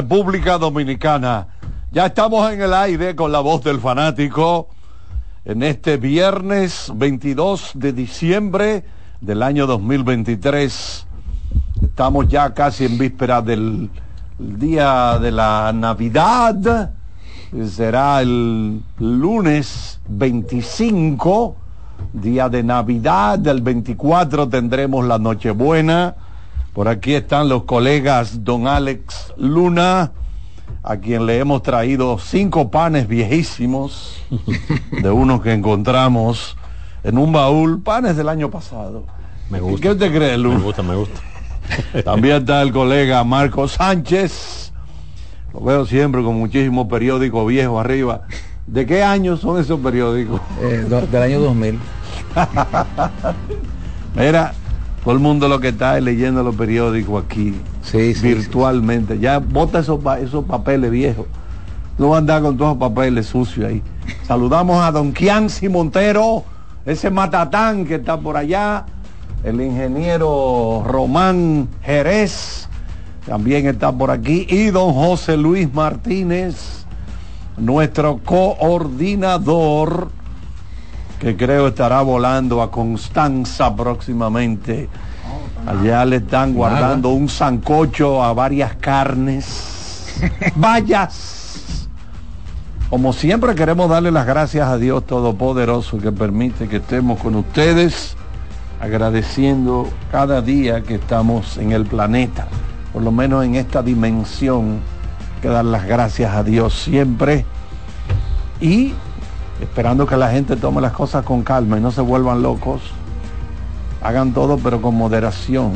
República Dominicana. Ya estamos en el aire con la voz del fanático en este viernes 22 de diciembre del año 2023. Estamos ya casi en víspera del día de la Navidad. Será el lunes 25, día de Navidad. El 24 tendremos la Nochebuena. Por aquí están los colegas Don Alex Luna, a quien le hemos traído cinco panes viejísimos, de unos que encontramos en un baúl, panes del año pasado. Me gusta. ¿Qué usted cree, Luna? Me gusta, me gusta. También está el colega Marco Sánchez. Lo veo siempre con muchísimos periódicos viejos arriba. ¿De qué año son esos periódicos? Eh, do- del año 2000. Mira, todo el mundo lo que está es leyendo los periódicos aquí, Sí, sí, virtualmente. Ya bota esos, esos papeles viejos. No va a andar con todos los papeles sucios ahí. Saludamos a don Kianci Montero, ese matatán que está por allá, el ingeniero Román Jerez, también está por aquí, y don José Luis Martínez, nuestro coordinador que creo estará volando a Constanza próximamente. Allá le están guardando un sancocho a varias carnes. Vayas. Como siempre queremos darle las gracias a Dios Todopoderoso que permite que estemos con ustedes, agradeciendo cada día que estamos en el planeta, por lo menos en esta dimensión, que dar las gracias a Dios siempre. Y esperando que la gente tome las cosas con calma y no se vuelvan locos. Hagan todo pero con moderación.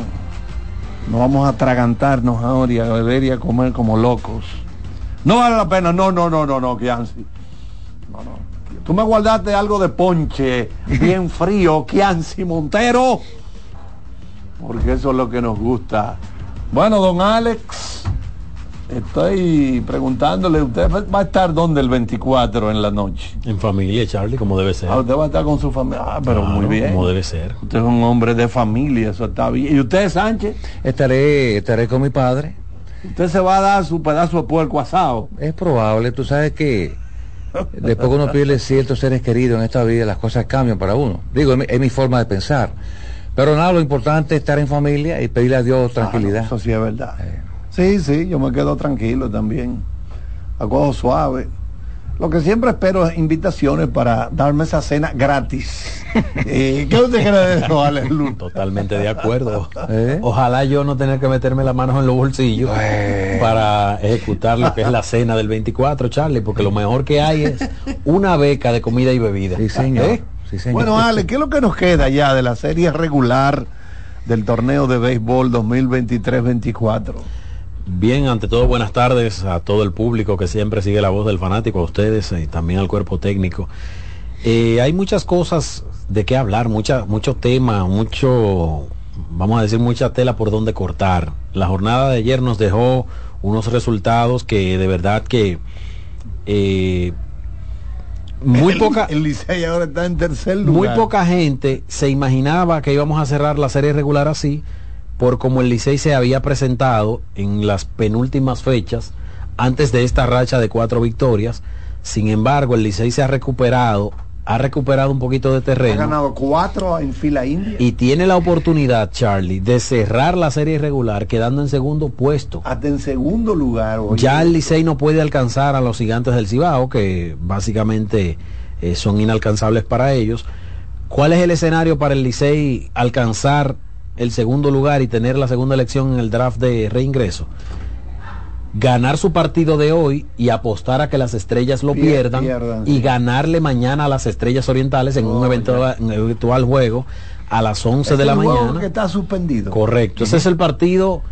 No vamos a atragantarnos ahora y a beber y a comer como locos. No vale la pena, no, no, no, no, no, Kianci. No, no. Tú me guardaste algo de ponche bien frío, Kianci Montero. Porque eso es lo que nos gusta. Bueno, don Alex, estoy preguntándole, ¿usted va a estar dónde el 24 en la noche? En familia, Charlie, como debe ser. Ah, usted va a estar con su familia. Ah, pero Claro, muy bien. Como debe ser. Usted es un hombre de familia, eso está bien. ¿Y usted, Sánchez? Estaré, estaré con mi padre. Usted se va a dar su pedazo de puerco asado. Es probable, tú sabes que después que uno pierde ciertos seres queridos en esta vida, las cosas cambian para uno. Digo, es mi, es mi forma de pensar. Pero nada, lo importante es estar en familia y pedirle a Dios tranquilidad. Ah, eso sí es verdad. Sí, sí, yo me quedo tranquilo también. Acuerdo suave. Lo que siempre espero es invitaciones para darme esa cena gratis. Eh, ¿Qué usted cree de eso, Alex Luna? Totalmente de acuerdo. ¿Eh? Ojalá yo no tener que meterme las manos en los bolsillos Bueno. para ejecutar lo que es la cena del 24, Charlie, porque lo mejor que hay es una beca de comida y bebida. Sí, señor. ¿Eh? Sí, señor. Bueno, Ale, ¿qué es lo que nos queda ya de la serie regular del torneo de béisbol 2023-24? Bien, ante todo, buenas tardes a todo el público que siempre sigue la voz del fanático, a ustedes y también al cuerpo técnico. Eh, hay muchas cosas de qué hablar, mucha, mucho tema, mucho, vamos a decir, mucha tela por donde cortar. La jornada de ayer nos dejó unos resultados que de verdad que eh, muy El- poca, El Licey ahora está en tercer muy lugar. poca gente se imaginaba que íbamos a cerrar la serie regular así, por como el Licey se había presentado en las penúltimas fechas antes de esta racha de cuatro victorias. Sin embargo, el Licey se ha recuperado, ha recuperado un poquito de Ha terreno ganado cuatro en fila india. y tiene la oportunidad, Charlie, de cerrar la serie regular quedando en segundo puesto. hasta en segundo lugar. oye. Ya el Licey no puede alcanzar a los gigantes del Cibao, que básicamente eh, son inalcanzables para ellos. ¿Cuál es el escenario para el Licey alcanzar el segundo lugar y tener la segunda elección en el draft de reingreso? Ganar su partido de hoy y apostar a que las estrellas lo Pier- pierdan, pierdan, y sí. ganarle mañana a las estrellas orientales en un Oh, eventual, en un eventual juego a las 11 Es de la juego mañana. que está suspendido. Correcto. Ese es el partido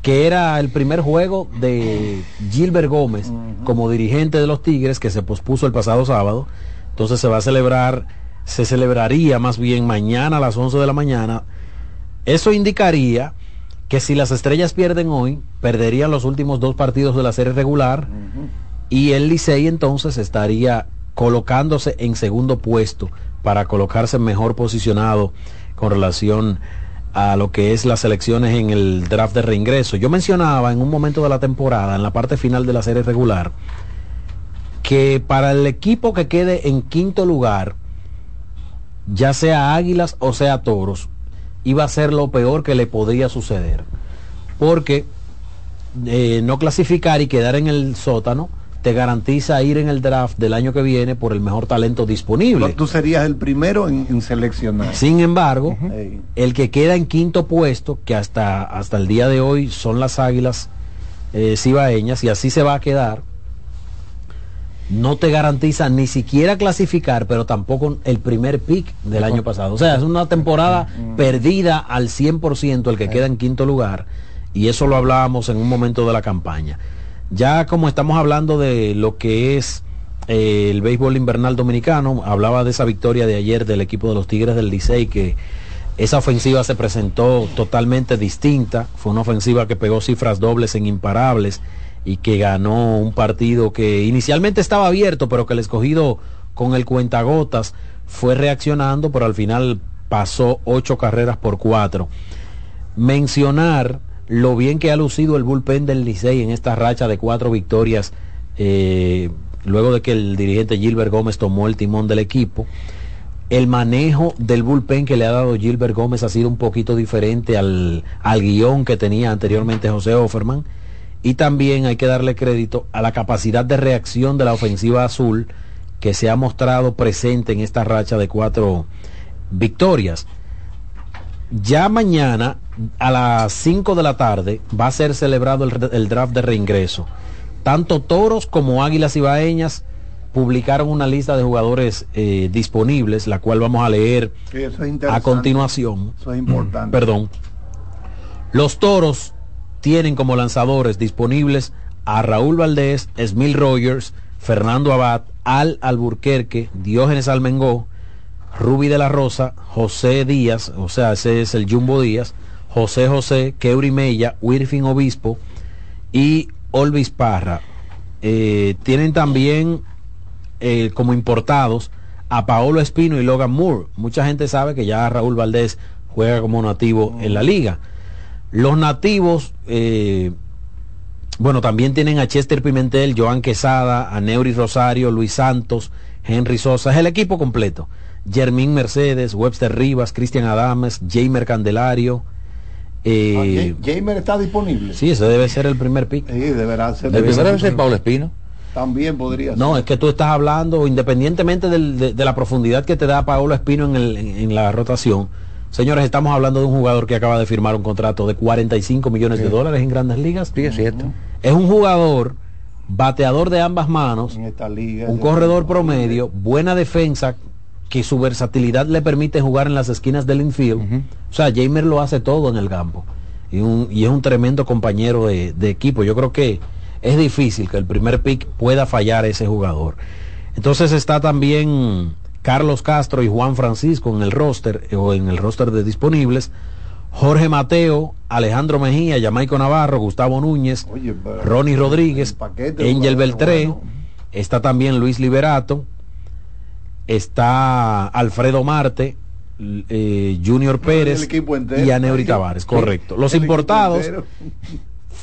que era el primer juego de Gilbert Gómez como dirigente de los Tigres que se pospuso el pasado sábado. Entonces se va a celebrar, se celebraría más bien mañana a las 11 de la mañana. Eso indicaría que si las estrellas pierden hoy, perderían los últimos dos partidos de la serie regular y el Licey entonces estaría colocándose en segundo puesto para colocarse mejor posicionado con relación a lo que es las elecciones en el draft de reingreso. Yo mencionaba en un momento de la temporada, en la parte final de la serie regular, que para el equipo que quede en quinto lugar, ya sea Águilas o sea Toros, iba a ser lo peor que le podría suceder. Porque eh, no clasificar y quedar en el sótano te garantiza ir en el draft del año que viene por el mejor talento disponible. Tú serías el primero en, en seleccionar. Sin embargo, el que queda en quinto puesto, que hasta, hasta el día de hoy son las águilas eh, cibaeñas, y así se va a quedar, no te garantiza ni siquiera clasificar, pero tampoco el primer pick del año pasado. O sea, es una temporada perdida al 100% el que queda en quinto lugar, y eso lo hablábamos en un momento de la campaña. Ya como estamos hablando de lo que es eh, el béisbol invernal dominicano, hablaba de esa victoria de ayer del equipo de los Tigres del Licey, que esa ofensiva se presentó totalmente distinta, fue una ofensiva que pegó cifras dobles en imparables y que ganó un partido que inicialmente estaba abierto, pero que el escogido con el cuentagotas fue reaccionando, pero al final pasó ocho carreras por cuatro. Mencionar lo bien que ha lucido el bullpen del Licey en esta racha de cuatro victorias, eh, luego de que el dirigente Gilbert Gómez tomó el timón del equipo. El manejo del bullpen que le ha dado Gilbert Gómez ha sido un poquito diferente al, al guion que tenía anteriormente José Offerman. Y también hay que darle crédito a la capacidad de reacción de la ofensiva azul que se ha mostrado presente en esta racha de cuatro victorias. Ya mañana a las 5 de la tarde va a ser celebrado el, draft de reingreso. Tanto Toros como Águilas Ibaeñas publicaron una lista de jugadores eh, disponibles, la cual vamos a leer Sí, eso es a continuación. Eso es importante. Perdón. Los Toros tienen como lanzadores disponibles a Raúl Valdés, Smil Rogers, Fernando Abad, Al Alburquerque, Diógenes Almengó, Ruby de la Rosa, José Díaz, o sea, ese es el Jumbo Díaz, José José, Keuri Mella, Wirfin Obispo y Olvis Parra. Eh, tienen también eh, como importados a Paolo Espino y Logan Moore. Mucha gente sabe que ya Raúl Valdés juega como nativo en la liga. Los nativos, eh, bueno, también tienen a Chester Pimentel, Joan Quesada, a Neuri Rosario, Luis Santos, Henry Sosa, es el equipo completo. Jermín Mercedes, Webster Rivas, Cristian Adames, Jamer Candelario. eh, Ah, Ja- Jamer está disponible. sí, ese debe ser el primer pick. Sí, deberá ser. El primero debe ser Pablo Espino. También podría No, ser. es que tú estás hablando, independientemente del- de, de la profundidad que te da Paolo Espino en, el- en- en la rotación. Señores, estamos hablando de un jugador que acaba de firmar un contrato de 45 millones de dólares en grandes ligas. Sí, es cierto. Es un jugador bateador de ambas manos, en esta liga. un corredor promedio, buena defensa, que su versatilidad le permite jugar en las esquinas del infield. O sea, Jamer lo hace todo en el campo. Y, un- y es un tremendo compañero de, de equipo. Yo creo que es difícil que el primer pick pueda fallar ese jugador. Entonces está también Carlos Castro y Juan Francisco en el roster eh, o en el roster de disponibles. Jorge Mateo, Alejandro Mejía, Jamaico Navarro, Gustavo Núñez, Oye, Ronnie Rodríguez, Angel Beltré, bueno. está también Luis Liberato, está Alfredo Marte, eh, Junior Pérez equipo entero. y Aneuri. Tavares, correcto. Los importados.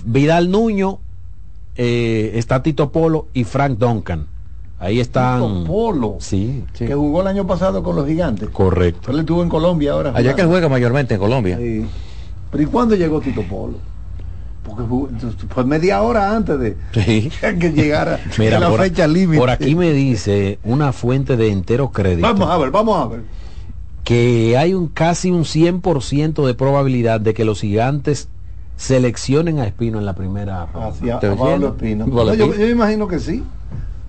Vidal Nuño, eh, está Tito Polo y Frank Duncan. Ahí están. Tito Polo. Sí, Sí. Que jugó el año pasado con los gigantes. correcto. Él estuvo en Colombia ahora. Allá que él juega mayormente en Colombia. Sí. Pero ¿y cuándo llegó Tito Polo? Porque jugó- fue media hora antes de Sí. que llegara Mira, la por, fecha límite. por aquí me dice una fuente de entero crédito Vamos a ver, vamos a ver. que hay un casi un 100% de probabilidad de que los gigantes seleccionen a Espino en la primera ronda. Hacia a ¿Te Pablo? Espino. Pablo No, yo, Espino. yo me imagino que sí.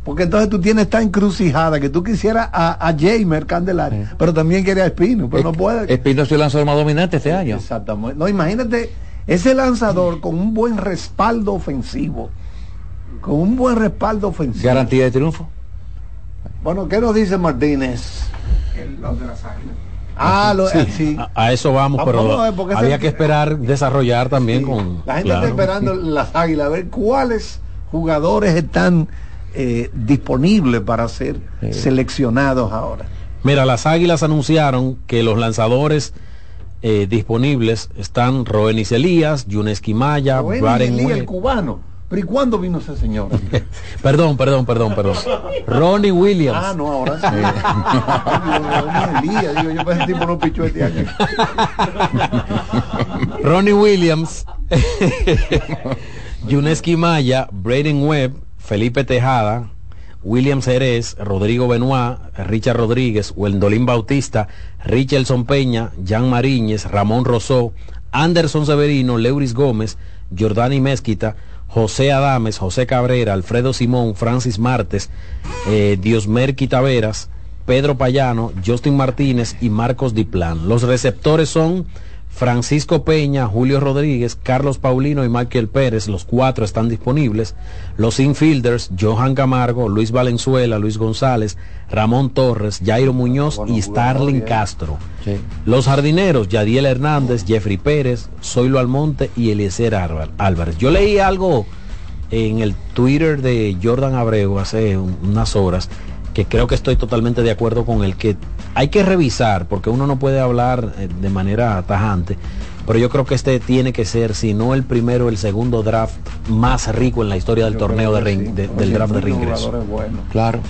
Porque entonces tú tienes esta encrucijada que tú quisieras a, a Jamer Candelaria, Sí. pero también quieres a Espino, pero no puedes. Espino sido el lanzador más dominante este año. Exactamente. No, imagínate ese lanzador con un buen respaldo ofensivo. Con un buen respaldo ofensivo. Garantía de triunfo. Bueno, ¿qué nos dice Martínez? Ah, lo, eh, sí. A, a eso vamos, Vamos pero a ver, es había el que que- esperar desarrollar también Sí. con... La gente claro. está esperando las águilas, a ver cuáles jugadores están eh, disponibles para ser Sí. seleccionados ahora. Mira, las Águilas anunciaron que los lanzadores eh, disponibles están Roenis Elías, Yuneski Maya, Bueno, Braden Elí, el cubano. ¿Pero y cuándo vino ese señor? Perdón, perdón, perdón, perdón. Ronnie Williams. ah, no, ahora sí. Elías, digo, yo para ese tipo no pichó este año. Ronnie Williams, Yuneski Maya, Braden Webb, Felipe Tejada, William Jerez, Rodrigo Benoit, Richard Rodríguez, Wendolín Bautista, Richardson Peña, Jan Mariñez, Ramón Rosó, Anderson Severino, Leuris Gómez, Jordani Mezquita, José Adames, José Cabrera, Alfredo Simón, Francis Martes, eh, Diosmer Quitaveras, Pedro Payano, Justin Martínez y Marcos Diplan. Los receptores son Francisco Peña, Julio Rodríguez, Carlos Paulino y Michael Pérez, los cuatro están disponibles. Los infielders, Johan Camargo, Luis Valenzuela, Luis González, Ramón Torres, Jairo Muñoz Bueno, y Starling. Castro. Sí. Los jardineros, Yadiel Hernández, Jeffrey Pérez, Zoilo Almonte y Eliezer Álvar- Álvarez. Yo leí algo en el Twitter de Jordan Abreu hace un- unas horas que creo que estoy totalmente de acuerdo con él, que hay que revisar, porque uno no puede hablar eh, de manera tajante, pero yo creo que este tiene que ser, si no el primero, el segundo draft más rico en la historia del Yo torneo de sí. del draft de reingreso. Claro.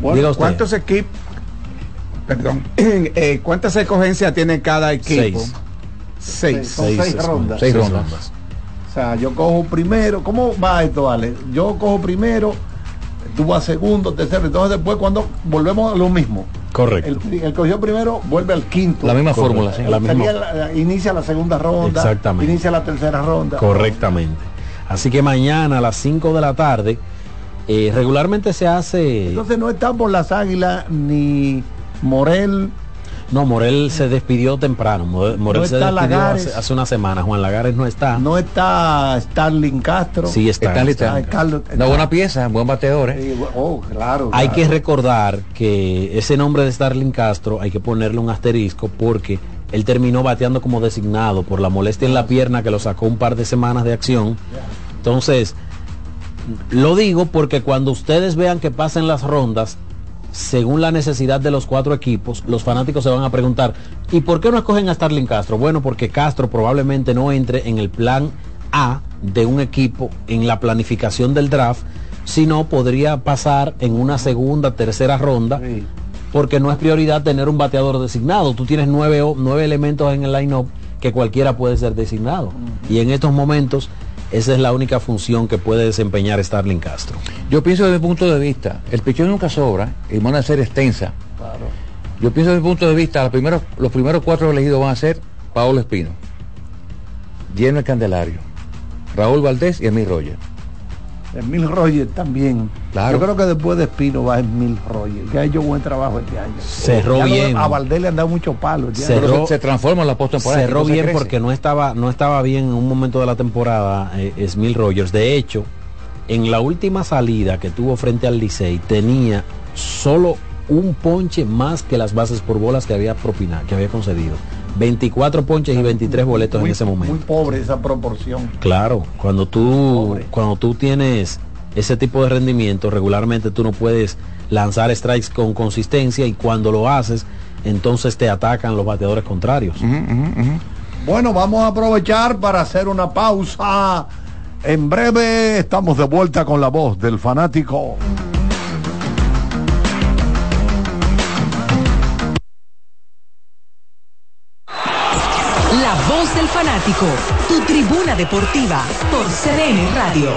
Bueno, Diga usted. ¿Cuántos equipos, perdón, eh, cuántas escogencias tiene cada equipo? Seis. Seis. Son seis rondas. Seis rondas. O sea, yo cojo primero. ¿Cómo va esto, Ale? Yo cojo primero, tú vas segundo, tercero. Entonces después cuando volvemos a lo mismo. Correcto. El, el cogió primero vuelve al quinto. La misma Correcto. fórmula, sí. La misma- Sería la- inicia la segunda ronda. Exactamente. Inicia la tercera ronda. Correctamente. Así que mañana a las 5 de la tarde, eh, regularmente se hace... Entonces no está por las águilas ni Morel. No, Morel se despidió temprano. Morel, No se está despidió Lagares. hace, hace una semana. Juan Lagares no está. No está Starling Castro. Sí está. Está está. Carlos- Una buena pieza, buen bateador. ¿eh? Sí, Oh, claro. Hay que recordar que ese nombre de Starling Castro hay que ponerle un asterisco porque él terminó bateando como designado por la molestia en la pierna que lo sacó un par de semanas de acción. Entonces, lo digo porque cuando ustedes vean que pasen las rondas, según la necesidad de los cuatro equipos, los fanáticos se van a preguntar, ¿y por qué no escogen a Starling Castro? Bueno, porque Castro probablemente no entre en el plan A de un equipo en la planificación del draft, sino podría pasar en una segunda, tercera ronda, Sí. porque no es prioridad tener un bateador designado. Tú tienes nueve, o- nueve elementos en el line-up que cualquiera puede ser designado. Y en estos momentos, esa es la única función que puede desempeñar Starling Castro. Yo pienso desde mi punto de vista, el pichón nunca sobra y van a ser extensa. Claro. Yo pienso desde mi punto de vista, los primeros, los primeros cuatro elegidos van a ser Paolo Espino, Jenner Candelario, Raúl Valdés y Emil Roger. Emil Roger también. Claro. Yo creo que después de Espino va Emil Roger, que ha hecho buen trabajo este año. Cerró Ya bien. A Valdés le han dado muchos palos. ya. Cerró- se, se transforma en la postemporada. Cerró bien crece. porque no estaba, no estaba bien en un momento de la temporada eh, Smil Rogers. De hecho, en la última salida que tuvo frente al Licey, tenía solo un ponche más que las bases por bolas que había propinado, que había concedido. 24 ponches y 23 boletos Muy- en ese momento. Muy pobre esa proporción. Claro, cuando tú, Pobre. cuando tú tienes ese tipo de rendimiento, regularmente tú no puedes lanzar strikes con consistencia y cuando lo haces, entonces te atacan los bateadores contrarios. Bueno, vamos a aprovechar para hacer una pausa. En breve estamos de vuelta con la voz del fanático. Tu tribuna deportiva por CDN Radio.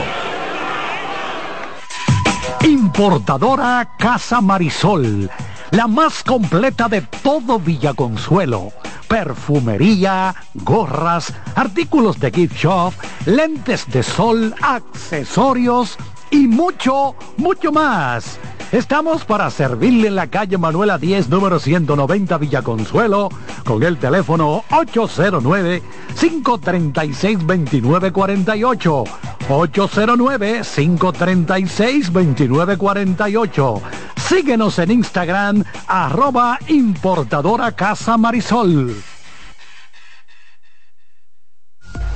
Importadora Casa Marisol, la más completa de todo Villaconsuelo. Perfumería, gorras, artículos de gift shop, lentes de sol, accesorios y mucho, mucho más. Estamos para servirle en la calle Manuela 10, número 190 Villaconsuelo, con el teléfono 809-536-2948. 809-536-2948. Síguenos en Instagram, arroba importadora Casa Marisol.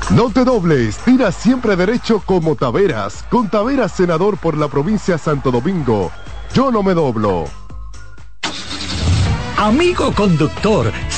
No te dobles, tira siempre derecho como Taveras, con Taveras senador por la provincia Santo Domingo. Yo no me doblo. Amigo conductor,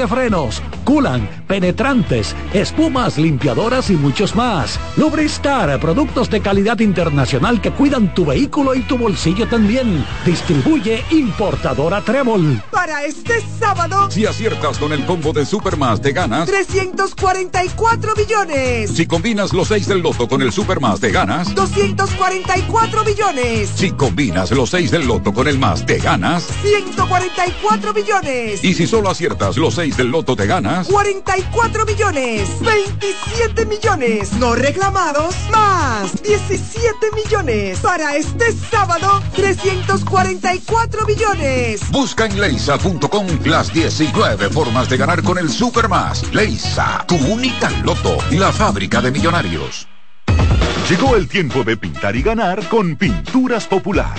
de frenos, culan, penetrantes, espumas, limpiadoras y muchos más. Lubristar, productos de calidad internacional que cuidan tu vehículo y tu bolsillo también. Distribuye importadora Trébol. Para este sábado, Si aciertas con el combo de Supermas te ganas. 344 billones. Si combinas los 6 del loto con el Supermas te ganas. 244 billones. Si combinas los 6 del loto con el más te ganas. 144 billones. Y si solo aciertas los 6 del loto te ganas. 44 millones. 27 millones. No reclamados. Más 17 millones. Para este sábado, 344 billones. Busca en leisa.com las 19 formas de ganar con el Supermas. Leisa, tu única loto, la fábrica de millonarios. Llegó el tiempo de pintar y ganar con Pinturas Popular.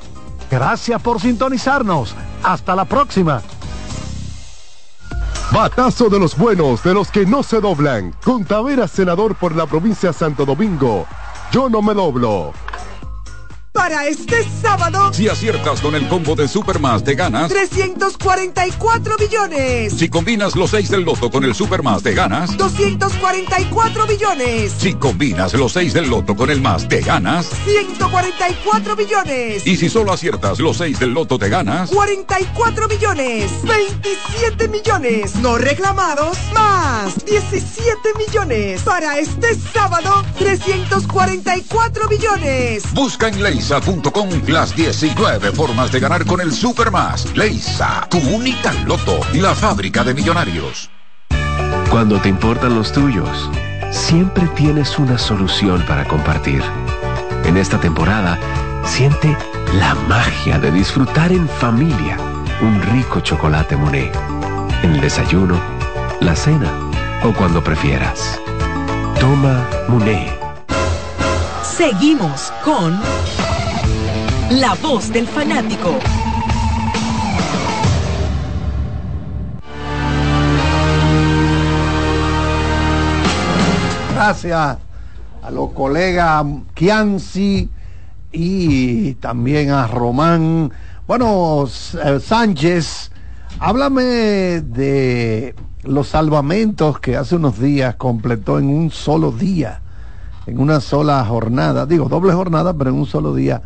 Gracias por sintonizarnos. Hasta la próxima. Batazo de los buenos, de los que no se doblan. Con Tavera, senador por la provincia de Santo Domingo. Yo no me doblo. Para este sábado, Si aciertas con el combo de Supermas te ganas. 344 millones. Si combinas los 6 del loto con el Supermas te ganas. 244 millones. Si combinas los 6 del loto con el más te ganas. 144 millones. Y si solo aciertas los 6 del loto te ganas. 44 millones. 27 millones. No reclamados. Más 17 millones. Para este sábado, 344 millones. Busca en leisa.com las 19 formas de ganar con el Supermas. Leisa, tu única loto, la fábrica de millonarios. Cuando te importan los tuyos, siempre tienes una solución para compartir. En esta temporada, siente la magia de disfrutar en familia un rico chocolate Monet. En el desayuno, la cena o cuando prefieras. Toma Monet. Seguimos con La Voz del Fanático. Gracias a los colegas Kianci y también a Román. Bueno, eh, Sánchez, háblame de los salvamentos que hace unos días completó en un solo día, en una sola jornada, digo doble jornada, pero en un solo día,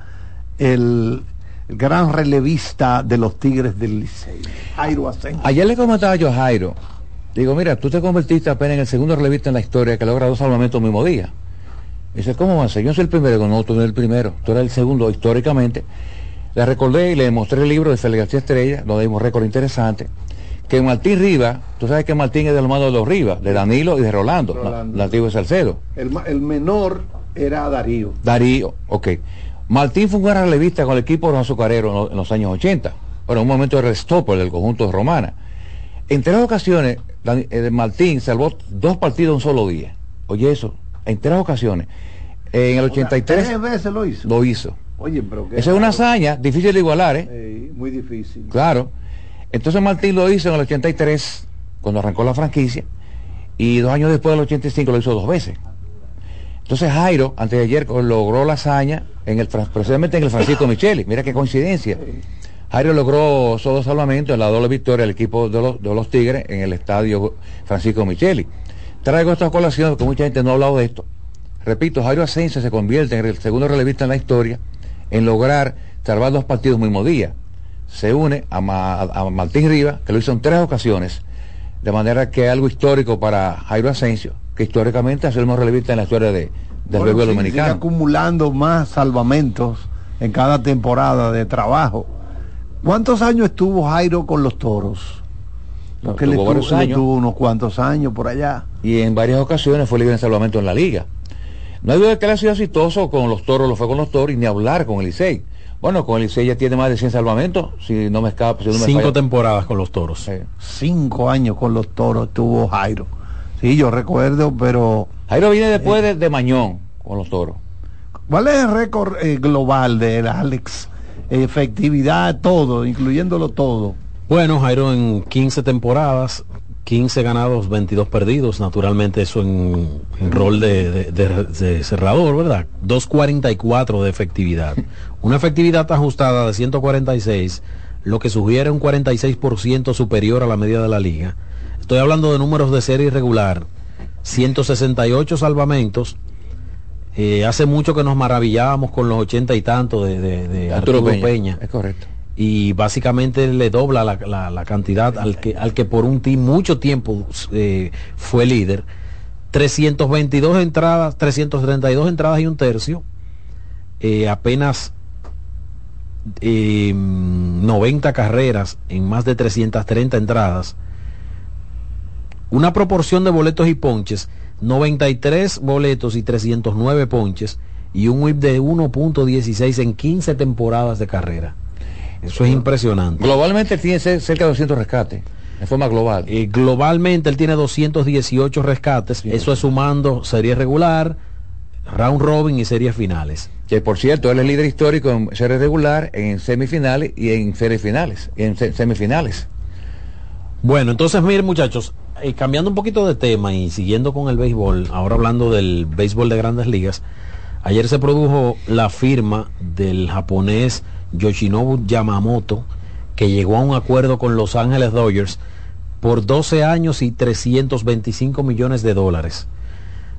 el, el gran relevista de los Tigres del Licey, Jairo Asensio. Ayer le comentaba yo a Jairo, digo, mira, tú te convertiste apenas en el segundo relevista en la historia que logra dos salvamentos el mismo día. Dice, ¿cómo va a ser? Yo soy el primero, Digo, no, tú no eres el primero, tú eres el segundo históricamente. Le recordé y le mostré el libro de Félix García Estrella, donde hay un récord interesante, que Martín Rivas, tú sabes que Martín es de los manos de los Rivas, de Danilo y de Rolando, Rolando. na- nativo de Salcedo. El, el menor era Darío. Darío, ok. Martín fue un gran relevista con el equipo de los azucareros en los, en los años 80. Bueno, un momento de restopper del conjunto de Romana. En tres ocasiones, eh, Martín salvó dos partidos en un solo día. Oye, eso, en tres ocasiones. En el 83 Tres veces lo hizo. lo hizo. Oye, pero Esa es una hazaña difícil de igualar, ¿eh? Eh, muy difícil. Claro. Entonces Martín lo hizo en el 83, cuando arrancó la franquicia, y dos años después del 85 lo hizo dos veces. Entonces Jairo, antes de ayer, logró la hazaña en el, precisamente en el Francisco Micheli. Mira qué coincidencia. Jairo logró esos dos salvamentos en la doble victoria del equipo de los, de los Tigres en el estadio Francisco Micheli. Traigo esta colación porque mucha gente no ha hablado de esto. Repito, Jairo Asensio se convierte en el segundo relevista en la historia en lograr salvar dos partidos el mismo día. Se une a, Ma- a Martín Rivas, que lo hizo en tres ocasiones, de manera que es algo histórico para Jairo Asensio, que históricamente ha sido el más relevista en la historia de, del Bueno, béisbol sí, sigue dominicano. acumulando más salvamentos en cada temporada de trabajo. ¿Cuántos años estuvo Jairo con los toros? No, Porque le tuvo le años. tuvo unos cuantos años por allá. y en varias ocasiones fue libre en salvamento en la liga. No hay duda de que él ha sido exitoso con los toros, lo fue con los toros, y ni hablar con el Licey. Bueno, con el Licey ya tiene más de 100 salvamentos, si no me escapa. Si no me Cinco falla. temporadas con los toros. Cinco años con los toros tuvo Jairo. Sí, yo recuerdo, pero Jairo viene después de, de Mañón con los toros. ¿cuál es el récord eh, global de Alex? Efectividad, todo, incluyéndolo todo. Bueno, Jairo en 15 temporadas, 15 ganados, 22 perdidos. Naturalmente eso en, en rol de, de- de- de cerrador, ¿verdad? 2.44 de efectividad. Una efectividad ajustada de 146, lo que sugiere un 46% superior a la media de la liga. Estoy hablando de números de serie irregular. 168 salvamentos. Eh, hace mucho que nos maravillábamos con los ochenta y tantos de, de- de Arturo Peña, Peña. Es correcto. Y básicamente le dobla la, la- la cantidad al que, al que por un team mucho tiempo eh, fue líder. 322 entradas, 332 entradas y un tercio, eh, apenas eh, 90 carreras en más de 330 entradas, una proporción de boletos y ponches, 93 boletos y 309 ponches, y un whip de 1.16 en 15 temporadas de carrera. Eso es impresionante. Globalmente tiene cerca de 200 rescates, en forma global. Eh, globalmente él tiene 218 rescates, eso es sumando serie regular, round robin y series finales. Que por cierto, él es líder histórico en serie regular, en semifinales y en series finales, y en semifinales. Bueno, entonces miren muchachos, eh, cambiando un poquito de tema y siguiendo con el béisbol, ahora hablando del béisbol de grandes ligas, ayer se produjo la firma del japonés Yoshinobu Yamamoto, que llegó a un acuerdo con Los Ángeles Dodgers por 12 años y 325 millones de dólares.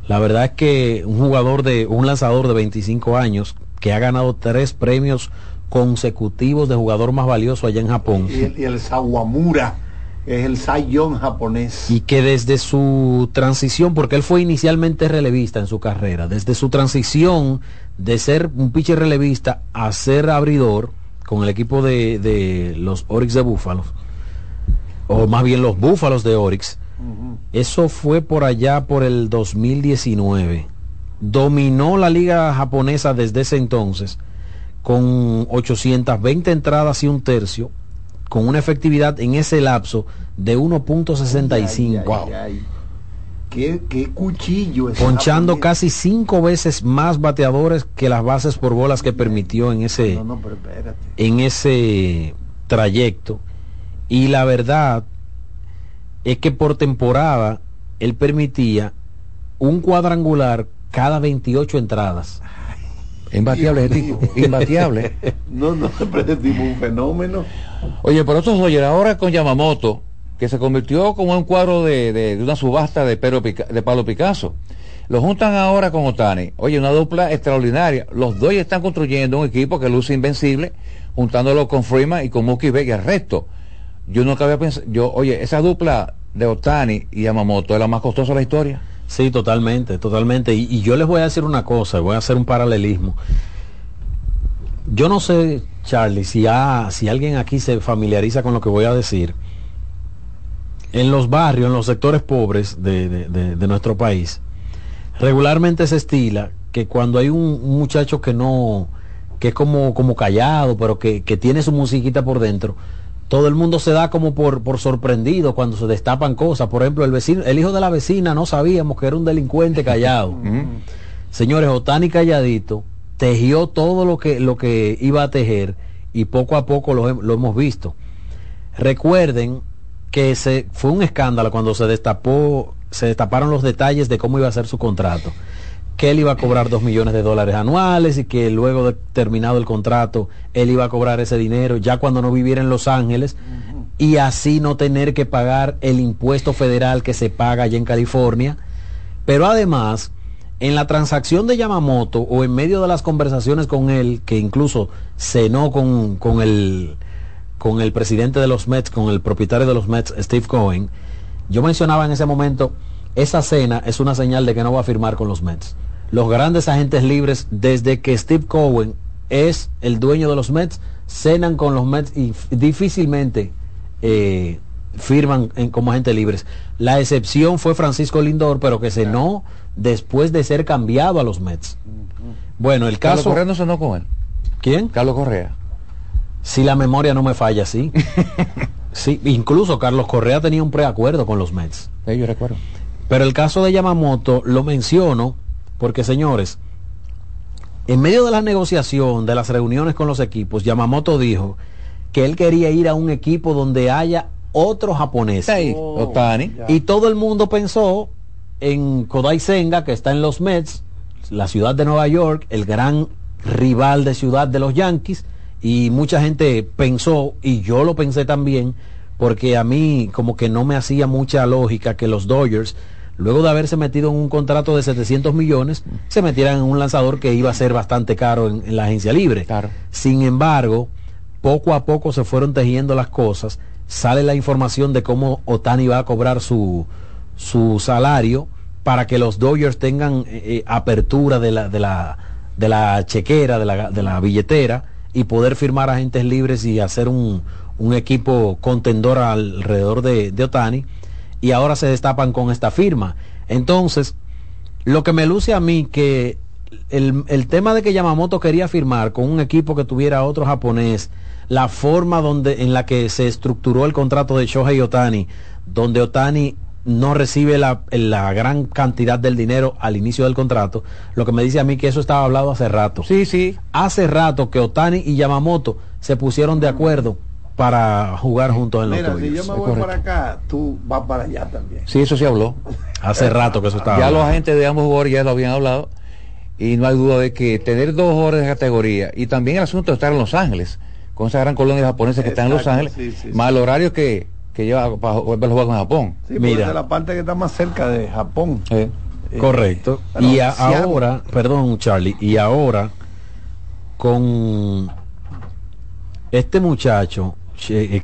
La verdad es que un jugador de, un lanzador de 25 años que ha ganado tres premios consecutivos de jugador más valioso allá en Japón. Y el, y el Sawamura es el Sayón japonés. Y que desde su transición, porque él fue inicialmente relevista en su carrera, desde su transición de ser un pitcher relevista a ser abridor con el equipo de, de los Oryx de Búfalos, o más bien los Búfalos de Oryx, eso fue por allá por el 2019. Dominó la liga japonesa desde ese entonces con 820 entradas y un tercio, con una efectividad en ese lapso de 1.65. Wow. ¿Qué, qué, cuchillo es Ponchando casi cinco veces más bateadores que las bases por bolas que permitió en ese, no, no, en ese trayecto. Y la verdad es que por temporada él permitía un cuadrangular cada 28 entradas. Imbateable, tipo, imbateable. no, no, pero tipo un fenómeno. Oye, pero estos oye, ahora con Yamamoto, que se convirtió como en un cuadro de, de, de una subasta de, Pero de Pablo Picasso. Lo juntan ahora con Otani. Oye, una dupla extraordinaria. Los dos están construyendo un equipo que luce invencible, juntándolo con Freeman y con Mookie Betts y el resto. Yo nunca había pensado, yo, oye, esa dupla de Otani y Yamamoto es la más costosa de la historia. Sí, totalmente, totalmente. Y, yo les voy a decir una cosa, voy a hacer un paralelismo. Yo no sé, Charlie, si, ha, si alguien aquí se familiariza con lo que voy a decir. En los barrios, en los sectores pobres de, de nuestro país, regularmente se estila que cuando hay un, un, muchacho que no, que es como, como callado, pero que, que tiene su musiquita por dentro, todo el mundo se da como por, por sorprendido cuando se destapan cosas. Por ejemplo, el vecino, el hijo de la vecina no sabíamos que era un delincuente callado. Señores, Otani calladito tejió todo lo que, lo que iba a tejer y poco a poco lo, lo hemos visto. Recuerden que se, fue un escándalo cuando se destapó, se destaparon los detalles de cómo iba a ser su contrato que él iba a cobrar dos millones de dólares anuales y que luego de terminado el contrato él iba a cobrar ese dinero ya cuando no viviera en Los Ángeles y así no tener que pagar el impuesto federal que se paga allá en California. Pero además, en la transacción de Yamamoto o en medio de las conversaciones con él, que incluso cenó con, con, el, con el presidente de los Mets, con el propietario de los Mets, Steve Cohen, yo mencionaba en ese momento, esa cena es una señal de que no va a firmar con los Mets los grandes agentes libres, desde que Steve Cohen es el dueño de los Mets, cenan con los Mets y difícilmente eh, firman en, como agentes libres. La excepción fue Francisco Lindor, pero que cenó después de ser cambiado a los Mets. Bueno, el caso... Carlos Correa no cenó con él. ¿Quién? Carlos Correa. Si la memoria no me falla, sí. sí, incluso Carlos Correa tenía un preacuerdo con los Mets. Sí, yo recuerdo. Pero el caso de Yamamoto lo menciono porque señores, en medio de la negociación, de las reuniones con los equipos, Yamamoto dijo que él quería ir a un equipo donde haya otro japonés. Sí, oh, Otani. Y todo el mundo pensó en Kodai Senga, que está en los Mets, la ciudad de Nueva York, el gran rival de ciudad de los Yankees, y mucha gente pensó, y yo lo pensé también, porque a mí como que no me hacía mucha lógica que los Dodgers luego de haberse metido en un contrato de 700 millones, se metieran en un lanzador que iba a ser bastante caro en, en la agencia libre. Claro. Sin embargo, poco a poco se fueron tejiendo las cosas, sale la información de cómo Otani va a cobrar su, su salario para que los Dodgers tengan eh, eh, apertura de la, de la, de la chequera, de la, de la billetera y poder firmar agentes libres y hacer un, un equipo contendor alrededor de, de Otani y ahora se destapan con esta firma. Entonces, lo que me luce a mí que el, el, tema de que Yamamoto quería firmar con un equipo que tuviera otro japonés, la forma donde, en la que se estructuró el contrato de Shohei Otani, donde Otani no recibe la, la, gran cantidad del dinero al inicio del contrato, lo que me dice a mí que eso estaba hablado hace rato. Sí, sí. Hace rato que Otani y Yamamoto se pusieron de acuerdo para jugar juntos en Mira, los si yo me voy para acá, tú vas para allá también. Sí, eso se habló. Hace rato que eso estaba Ya hablado. los agentes de ambos jugadores ya lo habían hablado. Y no hay duda de que tener dos jugadores de categoría y también el asunto de estar en Los Ángeles, con esa gran colonia japonesa que está en Los Exacto, Ángeles, sí, sí, más el horario que, que lleva para volver a jugar con Japón. Sí, Mira. de la parte que está más cerca de Japón. Eh. Correcto. pero y a- ahora, perdón Charlie, y ahora con este muchacho,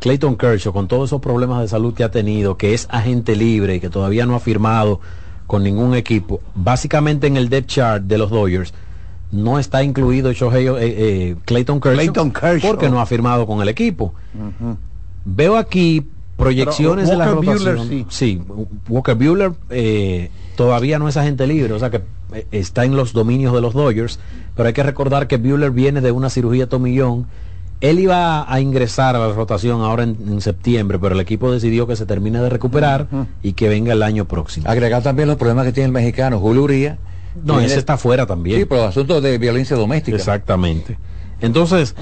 Clayton Kershaw, con todos esos problemas de salud que ha tenido, que es agente libre y que todavía no ha firmado con ningún equipo, básicamente en el depth chart de los Dodgers no está incluido Shohei, eh, eh, Clayton, Kershaw Clayton Kershaw. porque no ha firmado con el equipo. Veo aquí proyecciones Pero de la rotación. Buehler sí. Walker Bueller eh, todavía no es agente libre, o sea que eh, está en los dominios de los Dodgers, pero hay que recordar que Bueller viene de una cirugía tomillón. Él iba a ingresar a la rotación ahora en, en septiembre, pero el equipo decidió que se termine de recuperar y que venga el año próximo. Agregar también los problemas que tiene el mexicano Julio Uría. No, ese está fuera también. Sí, pero asuntos de violencia doméstica. Exactamente. Entonces,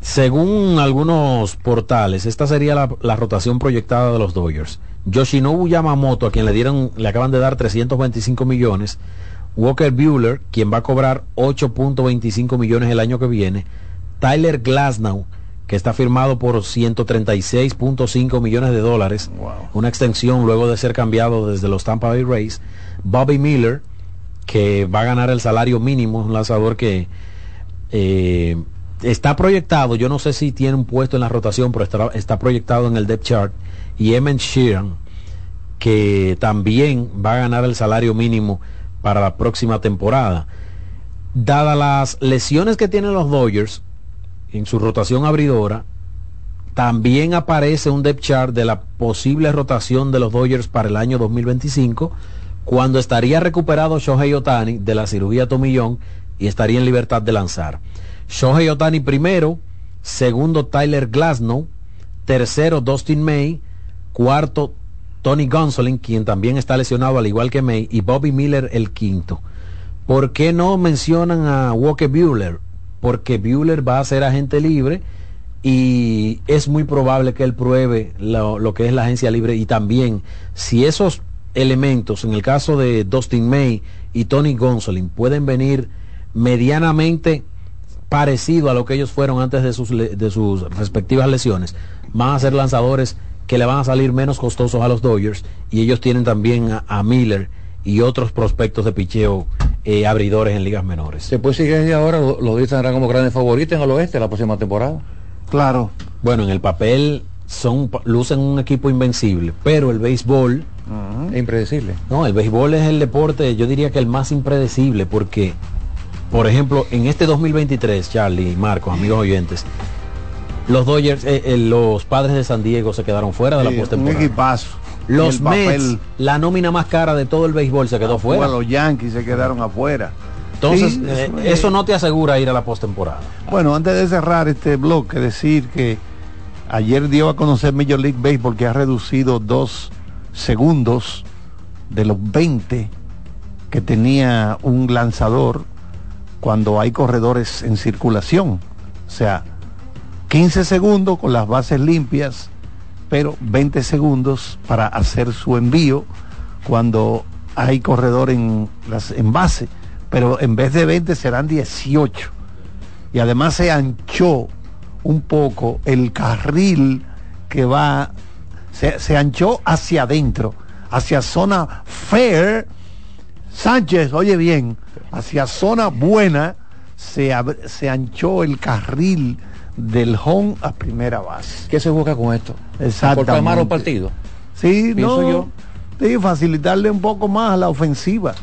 según algunos portales, esta sería la, la rotación proyectada de los Dodgers. Yoshinobu Yamamoto, a quien le dieron, le acaban de dar 325 millones. Walker Bueller, quien va a cobrar 8.25 millones el año que viene. Tyler Glasnow, que está firmado por 136.5 millones de dólares. Una extensión luego de ser cambiado desde los Tampa Bay Rays. Bobby Miller, que va a ganar el salario mínimo, un lanzador que eh, está proyectado, yo no sé si tiene un puesto en la rotación, pero está, está proyectado en el depth chart. Y Emen Sheeran, que también va a ganar el salario mínimo para la próxima temporada. Dadas las lesiones que tienen los Dodgers en su rotación abridora, también aparece un depth chart de la posible rotación de los Dodgers para el año 2025, cuando estaría recuperado Shohei Otani de la cirugía tomillón y estaría en libertad de lanzar. Shohei Otani primero, segundo Tyler Glasnow, tercero Dustin May, cuarto Tony Gonsolin, quien también está lesionado al igual que May, y Bobby Miller el quinto. ¿Por qué no mencionan a Walker Bueller? Porque Bueller va a ser agente libre y es muy probable que él pruebe lo, que es la agencia libre y también si esos elementos, en el caso de Dustin May y Tony Gonsolin, pueden venir medianamente parecido a lo que ellos fueron antes de sus, de sus respectivas lesiones, van a ser lanzadores que le van a salir menos costosos a los Dodgers y ellos tienen también a Miller y otros prospectos de picheo eh, abridores en ligas menores. Se puede seguir desde ahora, lo- los Dodgers estarán como grandes favoritos en el oeste la próxima temporada. Claro. Bueno, en el papel son lucen un equipo invencible, pero el béisbol Impredecible. No, el béisbol es el deporte, yo diría que el más impredecible, porque, por ejemplo, en este 2023, Charlie, Marcos, amigos oyentes, los Dodgers, eh, eh, los padres de San Diego se quedaron fuera de la Sí, un postemporada. equipazo. Los Mets, la nómina más cara de todo el béisbol se quedó fuera. Bueno, los Yankees se quedaron afuera. Entonces, Sí, eh, eso es- eso no te asegura ir a la postemporada. Bueno, antes de cerrar este bloque, decir que ayer dio a conocer Major League Baseball que ha reducido dos segundos de los 20 que tenía un lanzador cuando hay corredores en circulación. O sea, 15 segundos con las bases limpias, pero 20 segundos para hacer su envío cuando hay corredor en, las, en base. Pero en vez de 20 serán 18 y además se anchó un poco el carril que va, se, se anchó hacia adentro, hacia zona fair. Sánchez, oye bien, hacia zona buena se, se anchó el carril del home a primera base. ¿Qué se busca con esto? ¿Cortar más los partidos? Sí, Pienso no, yo. Sí, facilitarle un poco más a la ofensiva.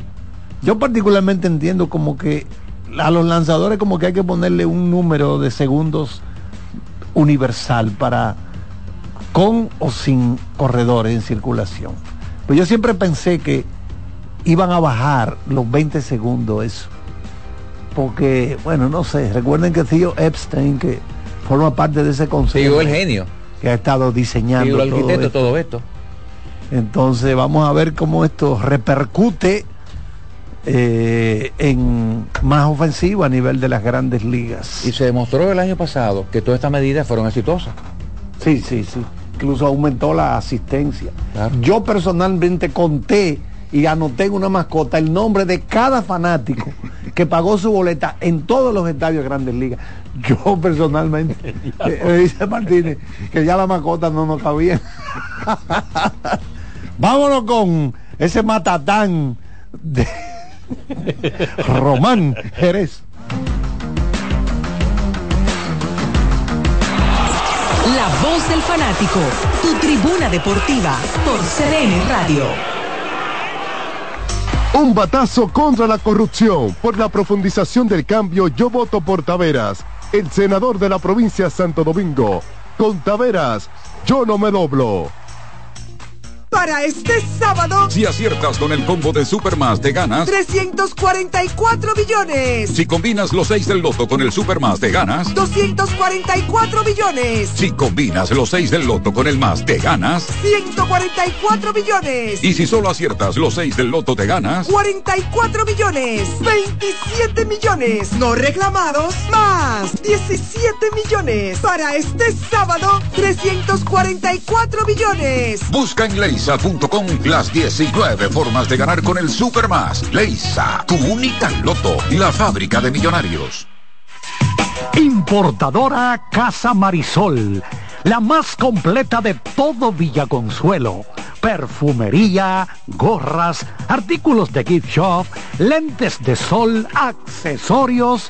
Yo particularmente entiendo como que a los lanzadores como que hay que ponerle un número de segundos universal para con o sin corredores en circulación. Pues yo siempre pensé que iban a bajar los 20 segundos eso. Porque, bueno, no sé, recuerden que tío Epstein, que forma parte de ese consejo. el genio. Que ha estado diseñando el todo, esto. todo esto. Entonces vamos a ver cómo esto repercute eh, en más ofensiva a nivel de las grandes ligas. Y se demostró el año pasado que todas estas medidas fueron exitosas. Sí, sí, sí. Incluso aumentó la asistencia. Yo personalmente conté y anoté en una mascota el nombre de cada fanático que pagó su boleta en todos los estadios de Grandes Ligas. Yo personalmente, eh, dice Martínez, que ya la mascota no nos cabía. Vámonos con ese matatán de Román Jerez. La voz del fanático, tu tribuna deportiva por CDN Radio. Un batazo contra la corrupción. Por la profundización del cambio, yo voto por Taveras, el senador de la provincia de Santo Domingo. Con Taveras, yo no me doblo para este sábado. Si aciertas con el combo de Supermas, de ganas 344 millones. Si combinas los 6 del loto con el Supermas, de ganas 244 millones. Si combinas los 6 del loto con el más, de ganas 144 millones. Y si solo aciertas los 6 del loto, te ganas 44 millones. 27 millones. No reclamados, más 17 millones. Para este sábado, 344 millones. Busca en Leis Leisa.com las 19 formas de ganar con el Super Más. Leisa, tu única loto, la fábrica de millonarios. Importadora Casa Marisol, la más completa de todo Villaconsuelo. Perfumería, gorras, artículos de gift shop, lentes de sol, accesorios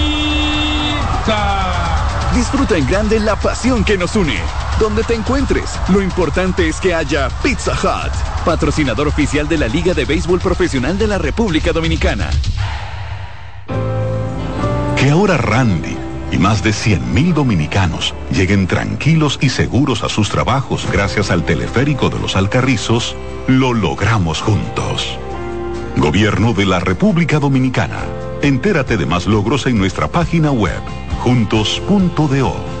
Disfruta en grande la pasión que nos une. Donde te encuentres, lo importante es que haya Pizza Hut, patrocinador oficial de la Liga de Béisbol Profesional de la República Dominicana. Que ahora Randy y más de 100.000 dominicanos lleguen tranquilos y seguros a sus trabajos gracias al teleférico de los Alcarrizos, lo logramos juntos. Gobierno de la República Dominicana. Entérate de más logros en nuestra página web juntos.do.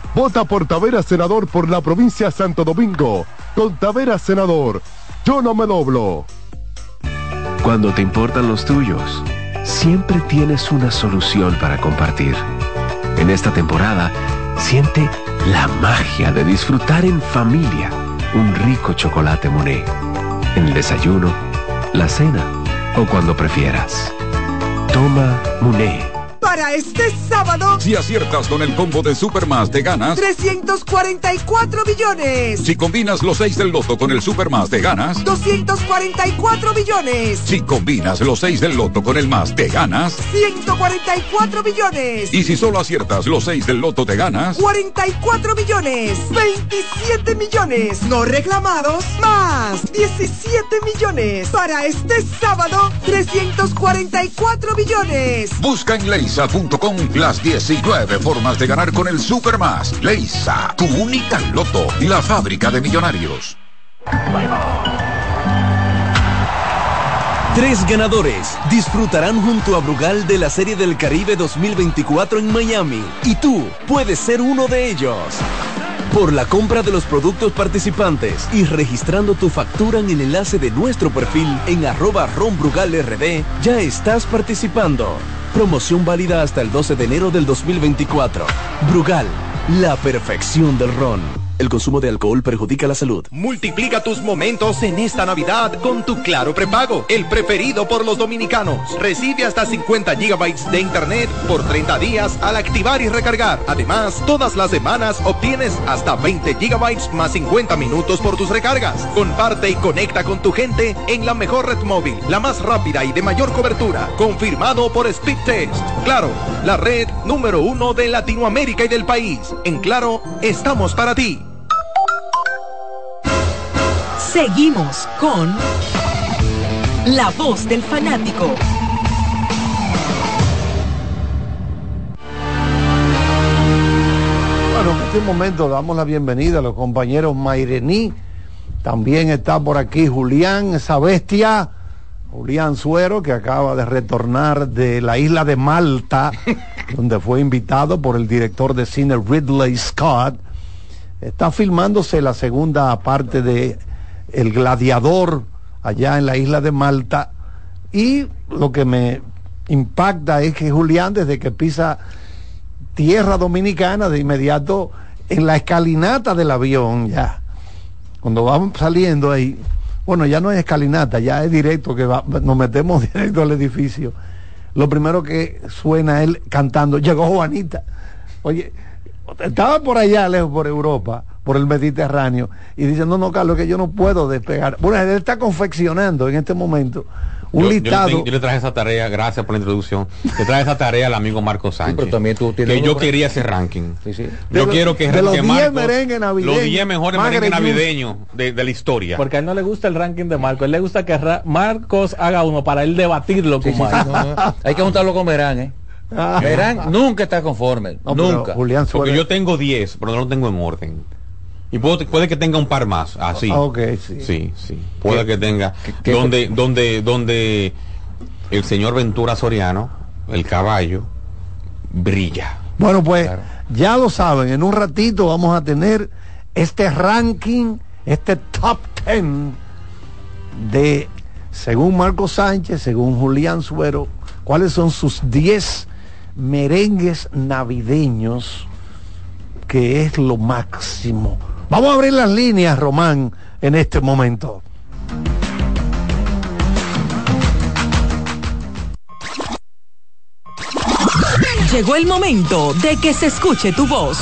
Vota por Tavera Senador por la provincia Santo Domingo. Con Tavera Senador, yo no me doblo. Cuando te importan los tuyos, siempre tienes una solución para compartir. En esta temporada, siente la magia de disfrutar en familia un rico chocolate Monet. En el desayuno, la cena o cuando prefieras. Toma Monet. Para este sábado, Si aciertas con el combo de Supermas de ganas, 344 millones. si combinas los 6 del loto con el Supermas de ganas, 244 millones. si combinas los 6 del loto con el más de ganas, 144 millones. y si solo aciertas los 6 del loto te ganas, 44 millones. 27 millones. No reclamados. Más 17 millones. Para este sábado, 344 millones. busca en las 19 formas de ganar con el Supermas. Leisa, tu única loto, la fábrica de millonarios. Tres ganadores disfrutarán junto a Brugal de la Serie del Caribe 2024 en Miami y tú puedes ser uno de ellos. Por la compra de los productos participantes y registrando tu factura en el enlace de nuestro perfil en arroba ronbrugalrd, ya estás participando. Promoción válida hasta el 12 de enero del 2024. Brugal, la perfección del ron. El consumo de alcohol perjudica la salud. Multiplica tus momentos en esta Navidad con tu Claro Prepago, el preferido por los dominicanos. Recibe hasta 50 gigabytes de internet por 30 días al activar y recargar. Además, todas las semanas obtienes hasta 20 gigabytes más 50 minutos por tus recargas. Comparte y conecta con tu gente en la mejor red móvil, la más rápida y de mayor cobertura. Confirmado por Speed Test. Claro, la red número uno de Latinoamérica y del país. En Claro, estamos para ti. Seguimos con La Voz del Fanático. Bueno, en este momento damos la bienvenida a los compañeros Mairení. También está por aquí Julián, esa bestia, Julián Suero, que acaba de retornar de la isla de Malta, donde fue invitado por el director de cine Ridley Scott. Está filmándose la segunda parte de El Gladiador allá en la isla de Malta. Y lo que me impacta es que Julián, desde que pisa tierra dominicana, de inmediato en la escalinata del avión ya. Cuando vamos saliendo ahí, bueno, ya no es escalinata, ya es directo que va- nos metemos directo al edificio. Lo primero que suena él cantando, llegó Juanita. Oye, estaba por allá lejos, por Europa, por el Mediterráneo, y dice, no, no, Carlos, que yo no puedo despegar. Bueno, él está confeccionando en este momento un Yo- yo le listado. Yo, le traje esa tarea, gracias por la introducción. Le traje esa tarea al amigo Marco Sánchez. pero también tú tienes que yo quería ese ranking. Sí, sí. Yo lo- quiero que, de los que 10 Marcos- merengues navideños, Los 10 mejores merengues navideños de, de la historia. Porque a él no le gusta el ranking de Marcos, a él le gusta que Ra- Marcos haga uno para él debatirlo Sí, con sí, sí, Marcos. no, no. Hay que juntarlo con Verán, ¿eh? Verán nunca está conforme. nunca. Porque yo tengo 10, pero no lo tengo en orden. Y puede que tenga un par más, así. Ah, ok, sí. Sí, sí. Puede ¿Qué- que tenga. qué- donde, donde, donde el señor Ventura Soriano el caballo brilla. Bueno, pues ya lo saben, en un ratito vamos a tener este ranking, este top 10 de, según Marco Sánchez, según Julián Suero, cuáles son sus 10 merengues navideños, que es lo máximo. Vamos a abrir las líneas, Román, en este momento. Llegó el momento de que se escuche tu voz.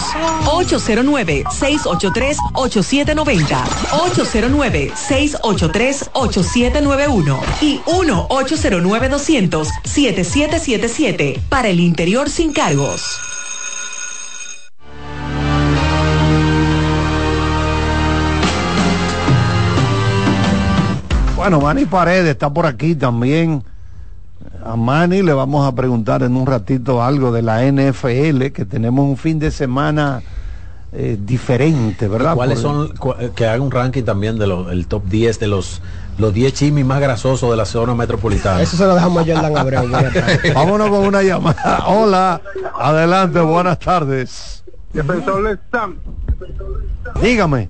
809-683-8790. 809-683-8791. Y 1-809-200-7777. Para el interior sin cargos. Bueno, Manny Paredes está por aquí también. A Manny le vamos a preguntar en un ratito algo de la NFL, que tenemos un fin de semana eh, diferente, ¿verdad? ¿Cuáles Por- son, cu- que haga un ranking también de los, el top 10 de los, los 10 chimis más grasosos de la zona metropolitana? Eso se lo dejamos a Jordan Abreu. Vámonos con una llamada. Hola, adelante, buenas tardes. Defensor Sam. Dígame.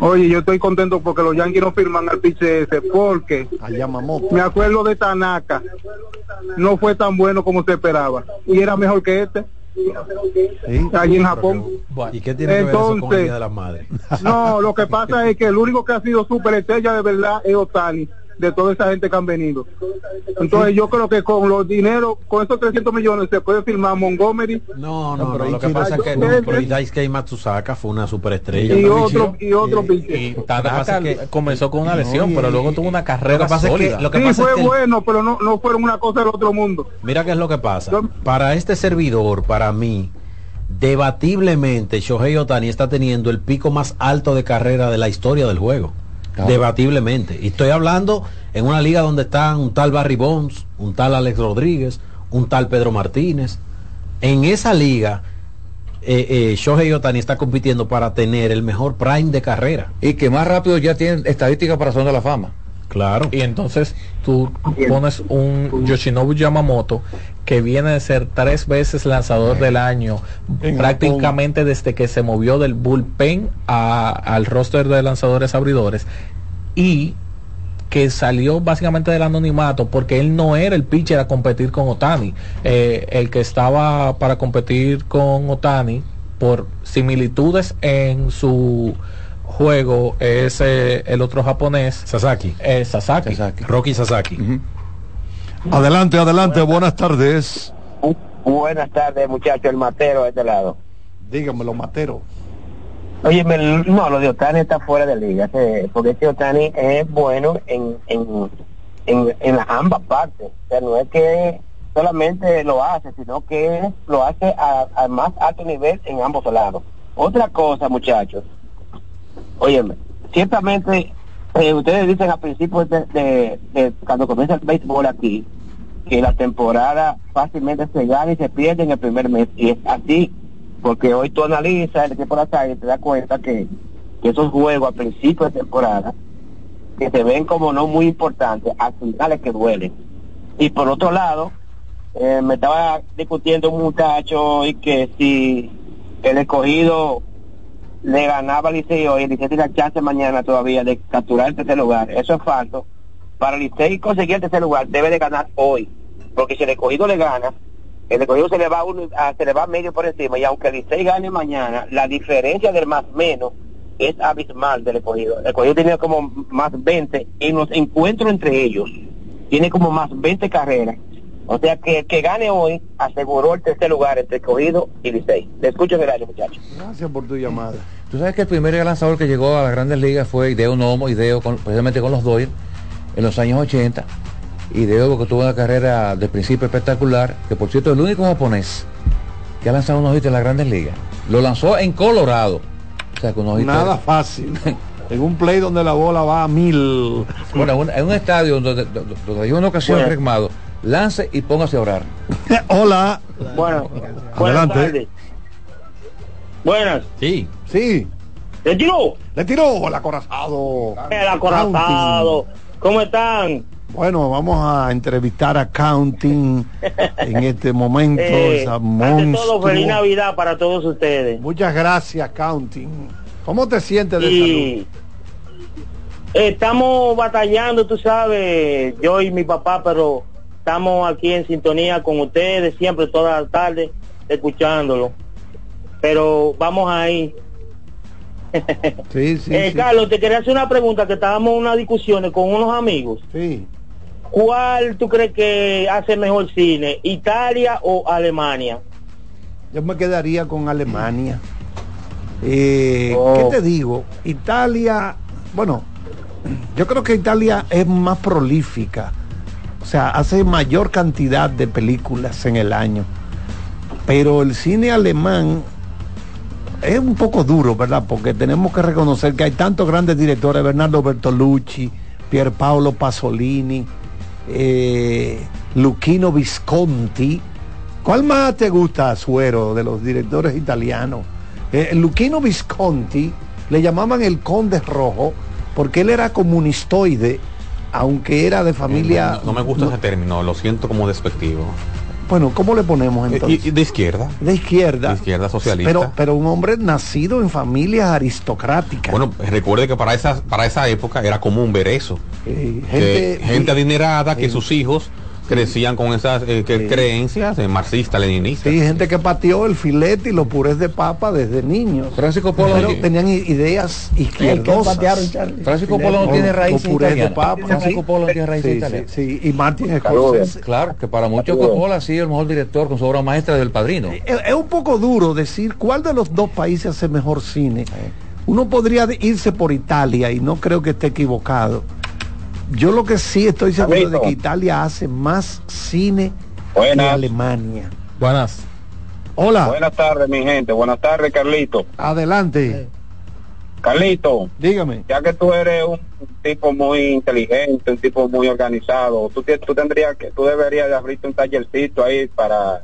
Oye, yo estoy contento porque los Yankees no firman al ese porque me acuerdo de Tanaka. No fue tan bueno como se esperaba. Y era mejor que este. Allí en Japón. ¿Y qué tiene que ver eso con el Entonces- Día de las Madres? No, lo que pasa es que el único que ha sido superestrella de verdad es Otani, de toda esa gente que han venido. Entonces yo creo que con los dineros, con esos 300 millones se puede firmar Montgomery. No, no, pero no, lo que pasa es que no, pero Daisuke Matsusaka fue una superestrella. y otro y otro. Y comenzó con una lesión, pero luego tuvo una carrera Lo que pasa es que- sólida. lo que sí, pasa es fue bueno, pero no, no fueron una cosa del otro mundo. Mira qué es lo que pasa. Para este servidor, para mí, debatiblemente Shohei Otani está teniendo el pico más alto de carrera de la historia del juego. Claro. Debatiblemente. Y estoy hablando en una liga donde están un tal Barry Bonds, un tal Alex Rodríguez, un tal Pedro Martínez. En esa liga, eh, eh, Shohei Otani está compitiendo para tener el mejor prime de carrera. Y que más rápido ya tienen estadísticas para Son de la Fama. Claro. Y entonces tú pones un Yoshinobu Yamamoto que viene de ser tres veces lanzador del año, En prácticamente desde que se movió del bullpen a- al roster de lanzadores abridores y que salió básicamente del anonimato porque él no era el pitcher a competir con Otani. Eh, el que estaba para competir con Otani por similitudes en su juego es eh, el otro japonés Sasaki. eh, Sasaki. Rocky Sasaki. Adelante, adelante, buenas tardes. Buenas tardes, muchachos, el matero de este lado. Dígamelo, Matero. Oye, me- no, lo de Otani está fuera de liga, eh, porque este Otani es bueno en, en, en, en las ambas partes. O sea, no es que solamente lo hace, sino que lo hace a, a más alto nivel en ambos lados. Otra cosa, muchachos, óyeme, ciertamente eh, ustedes dicen a principios de, cuando comienza el béisbol aquí, que la temporada fácilmente se gana y se pierde en el primer mes. Y es así, porque hoy tú analizas el equipo de la calle y te das cuenta que, esos juegos a principio de temporada, que se ven como no muy importantes, al final es que duelen. Y por otro lado, eh, me estaba discutiendo un muchacho y que si el escogido le ganaba al Liceo y el Liceo tiene chance mañana todavía de capturar el tercer lugar, eso es falso. Para el Licey conseguir el tercer lugar debe de ganar hoy, porque si el escogido le gana, el escogido se le va uno, a- se le va medio por encima y aunque el Licey gane mañana, la diferencia del más menos es abismal del escogido. El escogido tiene como más 20 en los encuentros entre ellos, tiene como más 20 carreras. O sea que el que gane hoy aseguró el tercer lugar entre escogido y Licey. Le escucho en el año, muchachos. Gracias por tu llamada. Tú sabes que el primer lanzador que llegó a las grandes ligas fue Ideo Nomo, Ideo con, precisamente con los Dodgers en los años 80. Ideo porque tuvo una carrera de principio espectacular, que por cierto es el único japonés que ha lanzado unos hits en las grandes ligas. Lo lanzó en Colorado. O sea, con unos hits- Nada fácil. en un play donde la bola va a mil. Bueno, un- en un estadio donde, donde, donde hay una ocasión Bueno. Lance y póngase a orar. Hola. Bueno, Adelante. Buenas. Sí. Sí. ¿Le tiró? Le tiró el acorazado. El acorazado. ¿Cómo están? Bueno, vamos a entrevistar a Counting en este momento. Eh, esa ante monstruo. todo, feliz Navidad para todos ustedes. Muchas gracias, Counting. ¿Cómo te sientes de Y estamos batallando, tú sabes, yo y mi papá, pero estamos aquí en sintonía con ustedes siempre, toda la tarde, escuchándolo. Pero vamos ahí. Sí, sí. Eh, sí. Carlos, te quería hacer una pregunta, que estábamos en una discusión con unos amigos. Sí. ¿Cuál tú crees que hace mejor cine, Italia o Alemania? Yo me quedaría con Alemania. Eh, Oh. ¿Qué te digo? Italia, bueno, yo creo que Italia es más prolífica. Sea, hace mayor cantidad de películas en el año. Pero el cine alemán es un poco duro, ¿verdad? Porque tenemos que reconocer que hay tantos grandes directores, Bernardo Bertolucci, Pierpaolo Pasolini, eh, Luchino Visconti. ¿Cuál más te gusta, Suero, de los directores italianos? Eh, Luchino Visconti le llamaban el Conde Rojo porque él era comunistoide, aunque era de familia... No, no me gusta ese término, lo siento como despectivo. Bueno, ¿cómo le ponemos Eh, entonces? de izquierda. de izquierda. De izquierda socialista. Pero, pero un hombre nacido en familias aristocráticas. Bueno, recuerde que para esa, para esa época era común ver eso. Eh, que gente, adinerada, que sus hijos crecían con esas eh, que- creencias eh, marxistas-leninistas. Sí, gente que pateó el filete y los purés de papa desde niños. Francisco Polo Pero sí. tenían ideas izquierdosas. Francisco Polo no tiene Con purés de papa. Francisco sí. Polo no tiene raíz Sí, sí, sí. Y Martin. Scorsese. Claro, que para muchos. Coppola ha sido el mejor director con su obra maestra del Padrino. Es, es un poco duro decir cuál de los dos países hace mejor cine. Uno podría irse por Italia y no creo que esté equivocado. Yo lo que sí estoy seguro de que Italia hace más cine que Buenas. Alemania. Buenas. Hola. Buenas tardes, mi gente. Buenas tardes, Carlito. Adelante. Carlito, dígame. Ya que tú eres un tipo muy inteligente, un tipo muy organizado, tú, tú tendrías que, tú deberías de abrirte un tallercito ahí para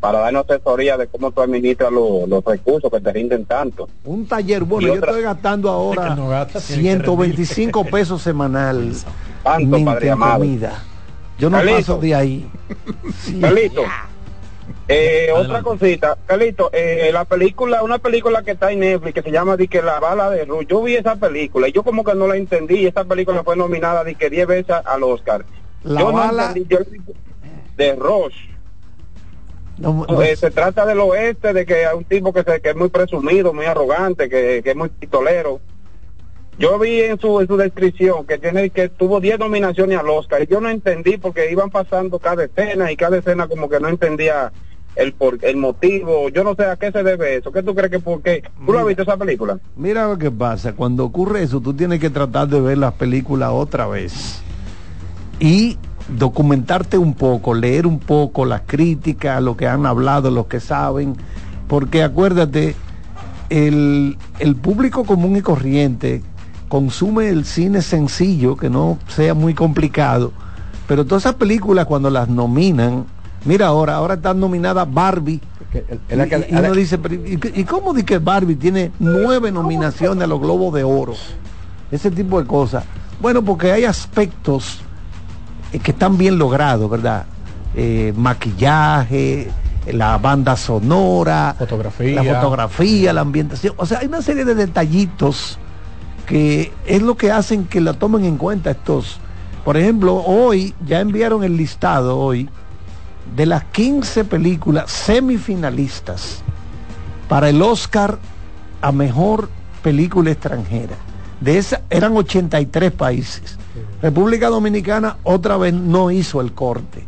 para darnos asesoría de cómo tú administras los, los recursos que te rinden tanto. Un taller, bueno, Y yo otra- estoy gastando ahora no gasta, tiene que 125 pesos semanal Tanto, en padre amado. comida. Yo no Carlito. paso de ahí. Carlito, eh, otra cosita, Carlito, eh, la película, una película que está en Netflix que se llama di que La bala de Ruth, yo vi esa película y yo como que no la entendí, y esa película fue nominada di que 10 veces al Oscar. La yo bala- no entendí, yo de Ross. No, no- Eh, se trata del oeste, de que hay un tipo que, se, que es muy presumido, muy arrogante, que, que es muy pistolero. Yo vi en su, en su descripción que tiene que tuvo 10 nominaciones al Oscar y yo no entendí porque iban pasando cada escena y cada escena como que no entendía el por, el motivo. Yo no sé a qué se debe eso. ¿Qué tú crees que por qué? ¿Tú lo has visto esa película? Mira lo que pasa, cuando ocurre eso, tú tienes que tratar de ver las películas otra vez y documentarte un poco, leer un poco las críticas, lo que han hablado, los que saben, porque acuérdate, el, el público común y corriente consume el cine sencillo, que no sea muy complicado, pero todas esas películas cuando las nominan, mira ahora, ahora están nominadas Barbie. y, y uno dice, pero, ¿y, cómo di que Barbie tiene nueve nominaciones a los Globos de Oro? Ese tipo de cosas. Bueno, porque hay aspectos que están bien logrados, ¿verdad? Eh, maquillaje, la banda sonora, Fotografía. la fotografía, la ambientación. O sea, hay una serie de detallitos que es lo que hacen que la tomen en cuenta estos. Por ejemplo, hoy ya enviaron el listado hoy de las 15 películas semifinalistas para el Oscar a mejor película extranjera. De esa eran 83 países. República Dominicana otra vez no hizo el corte.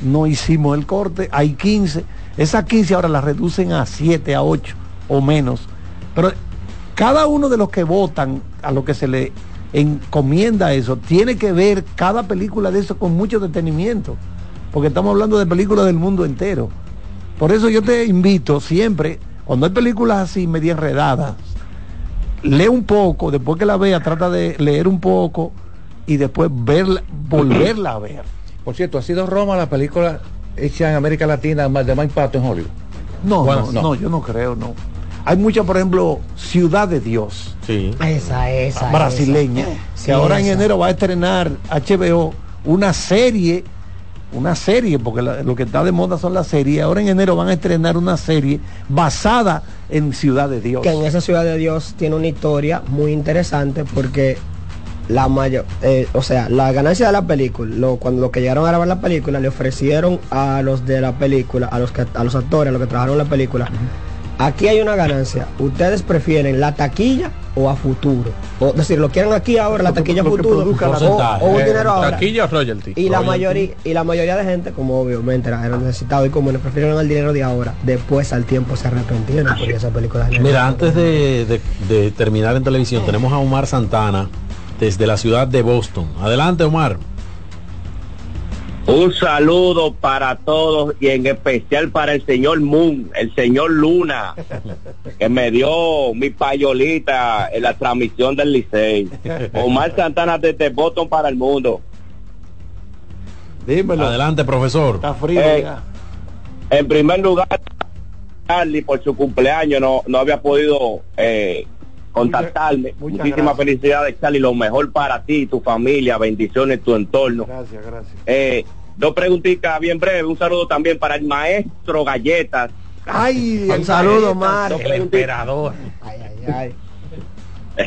No hicimos el corte, hay 15. Esas 15 ahora las reducen a 7, a 8 o menos. Pero cada uno de los que votan a lo que se le encomienda eso, tiene que ver cada película de eso con mucho detenimiento. Porque estamos hablando de películas del mundo entero. Por eso yo te invito siempre, cuando hay películas así medio enredadas, lee un poco, después que la vea, trata de leer un poco y después verla, volverla a ver. Por cierto, ¿ha sido Roma la película hecha en América Latina más de más impacto en Hollywood? No, Bueno, no, no, yo no creo, no. Hay muchas, por ejemplo, Ciudad de Dios. Sí. Esa, esa. brasileña, esa. que Sí, ahora en enero va a estrenar HBO una serie, una serie, porque la- lo que está de moda son las series. Ahora en enero van a estrenar una serie basada en Ciudad de Dios. Que en esa ciudad de Dios tiene una historia muy interesante porque la mayor, eh, o sea, la ganancia de la película, lo, cuando los que llegaron a grabar la película le ofrecieron a los de la película, a los que, a los actores, a los que trabajaron la película. Aquí hay una ganancia. ¿Ustedes prefieren la taquilla o a futuro? O es decir, lo quieren aquí ahora, la taquilla a lo que futuro, o, o un Eh, dinero ahora. taquilla o royalty. Y la Royalty. mayoría y la mayoría de gente, como obviamente eran necesitados y comunes, prefieren el dinero de ahora. Después al tiempo se arrepintieron porque esa película Mira, antes de, de- de terminar en televisión, tenemos a Omar Santana desde la ciudad de Boston. Adelante, Omar. Un saludo para todos y en especial para el señor Moon, el señor Luna, que me dio mi payolita en la transmisión del Licey. Omar Santana desde Boston para el mundo. Dímelo. Adelante, profesor. Está frío Eh, ya. En primer lugar, Charlie por su cumpleaños no, no había podido eh, contactarme. muchas Muchísimas gracias. felicidades, Charlie. Lo mejor para ti, tu familia, bendiciones, tu entorno. Gracias, gracias. Eh, dos preguntitas bien breves. Un saludo también para el maestro Galletas. Ay, Un saludo, Mar. Dos preguntitas. Ay, ay, ay.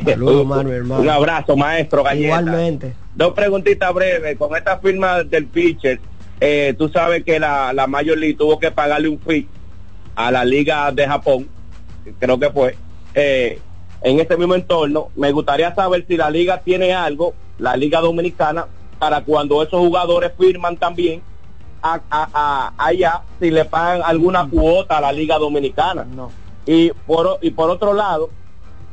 Saludos, Mar, mi hermano. Un abrazo, maestro Galletas. Igualmente. Dos preguntitas breves. Con esta firma del pitcher, eh, tú sabes que la, la Major League tuvo que pagarle un fee a la Liga de Japón, creo que fue, eh, en este mismo entorno. Me gustaría saber si la Liga tiene algo, la Liga Dominicana, para cuando esos jugadores firman también a, a- a- allá, si le pagan alguna cuota a la Liga Dominicana. Y por, y por otro lado,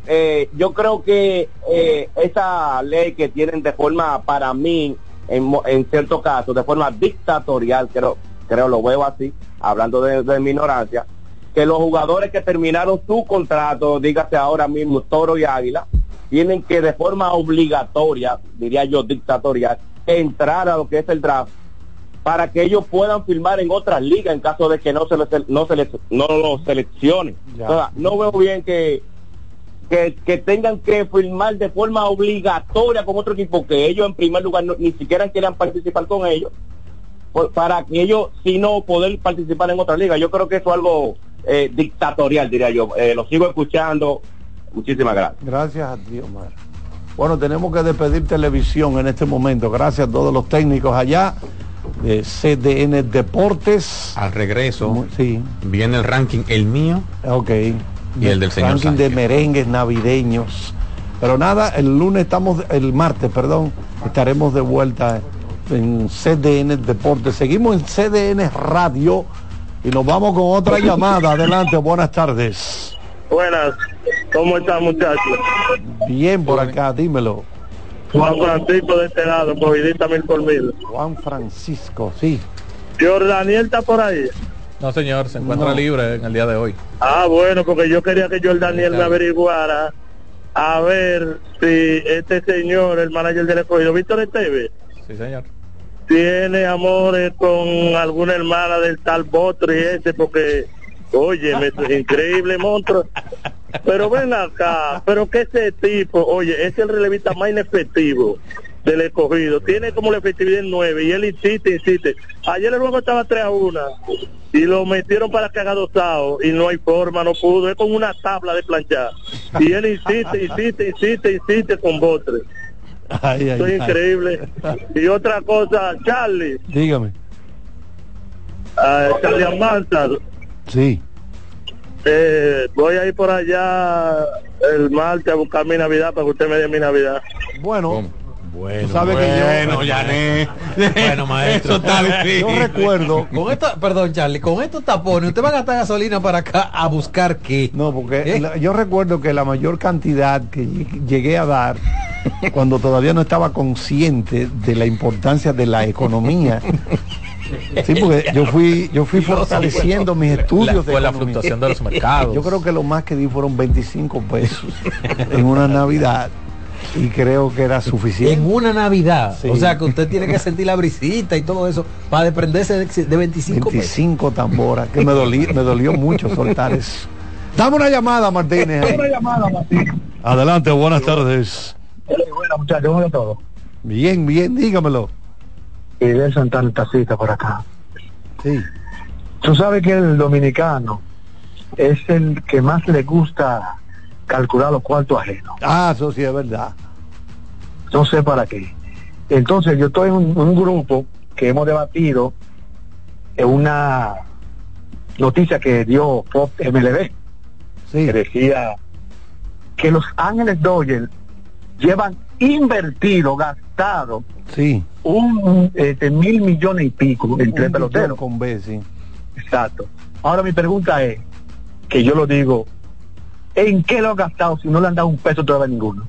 eh, yo creo que eh, esa ley que tienen de forma, para mí, en, en ciertos casos, de forma dictatorial, creo, creo lo veo así, hablando de, de mi ignorancia, que los jugadores que terminaron su contrato, dígase ahora mismo Toro y Águila, tienen que de forma obligatoria, diría yo dictatorial, entrar a lo que es el draft para que ellos puedan firmar en otras ligas en caso de que no se les, no se les, no lo seleccionen. O sea, no veo bien que, que que tengan que firmar de forma obligatoria con otro equipo que ellos en primer lugar no- ni siquiera quieran participar con ellos por- para que ellos si no poder participar en otra liga. Yo creo que eso es algo eh, dictatorial, diría yo. Eh, lo sigo escuchando. Muchísimas gracias. Gracias a ti, Omar. Bueno, tenemos que despedir televisión en este momento. Gracias a todos los técnicos allá de CDN Deportes. Al regreso Sí, viene el ranking, el mío ok. y el del señor Ranking de merengues navideños. Pero nada, el lunes estamos, el martes, perdón, estaremos de vuelta en CDN Deportes. Seguimos en CDN Radio y nos vamos con otra llamada. Adelante, buenas tardes. Buenas, ¿cómo están muchachos? Bien por acá, dímelo. Juan Francisco de este lado, covidita mil por mil. Juan Francisco, sí. Jordaniel está por ahí. No, señor, se encuentra No. libre en el día de hoy. Ah, bueno, porque yo quería que Jordaniel me averiguara a ver si este señor, el manager del escogido, Víctor Esteve, Sí, señor. Tiene amores con alguna hermana del tal Botri ese, porque, oye, es increíble monstruo. Pero ven acá, pero que ese tipo, oye, es el relevista más inefectivo del escogido. Tiene como la efectividad en 9 y él insiste, insiste. Ayer el juego estaba 3 a 1 y lo metieron para que haga dosado y no hay forma, no pudo. Es con una tabla de planchar. Y él insiste, insiste, insiste, insiste con Botre. Ay, increíble. Y otra cosa, Charlie, Dígame. ah, Charlie Almanzar, Sí. eh, voy a ir por allá el martes a buscar mi Navidad para que usted me dé mi Navidad. Bueno, Bueno, tú sabes que yo... bueno, Yané. Bueno, maestro. Eso está difícil. Yo recuerdo... Con esto, perdón, Charlie, con estos tapones, ¿usted va a gastar gasolina para acá a buscar qué? No, porque ¿Eh? la- yo recuerdo que la mayor cantidad que lleg- llegué a dar cuando todavía no estaba consciente de la importancia de la economía. Sí, porque yo fui, yo fui fortaleciendo mis estudios de fue la fluctuación de los mercados. Yo creo que lo más que di fueron 25 pesos en una Navidad y creo que era suficiente. En una Navidad. Sí. O sea que usted tiene que sentir la brisita y todo eso para desprenderse de, de 25 pesos. 25 tamboras, que me, dolí, me dolió mucho soltar eso. Dame una llamada, Martínez. ahí. Adelante, buenas tardes. Bueno, muchachos, ¿cómo todo? Bien, bien, dígamelo. Fidel Santana Tacita por acá. Sí. Tú sabes que el dominicano es el que más le gusta calcular los cuartos ajenos. Ah, eso sí es verdad. No sé para qué. Entonces yo estoy en un, un grupo que hemos debatido en una noticia que dio Pop MLB. Que decía que los Ángeles Dodgers llevan invertido, gastado Sí. un este, mil millones y pico en tres peloteros. con B, sí. Exacto. Ahora mi pregunta es, que yo lo digo, ¿en qué lo han gastado si no le han dado un peso todavía a ninguno?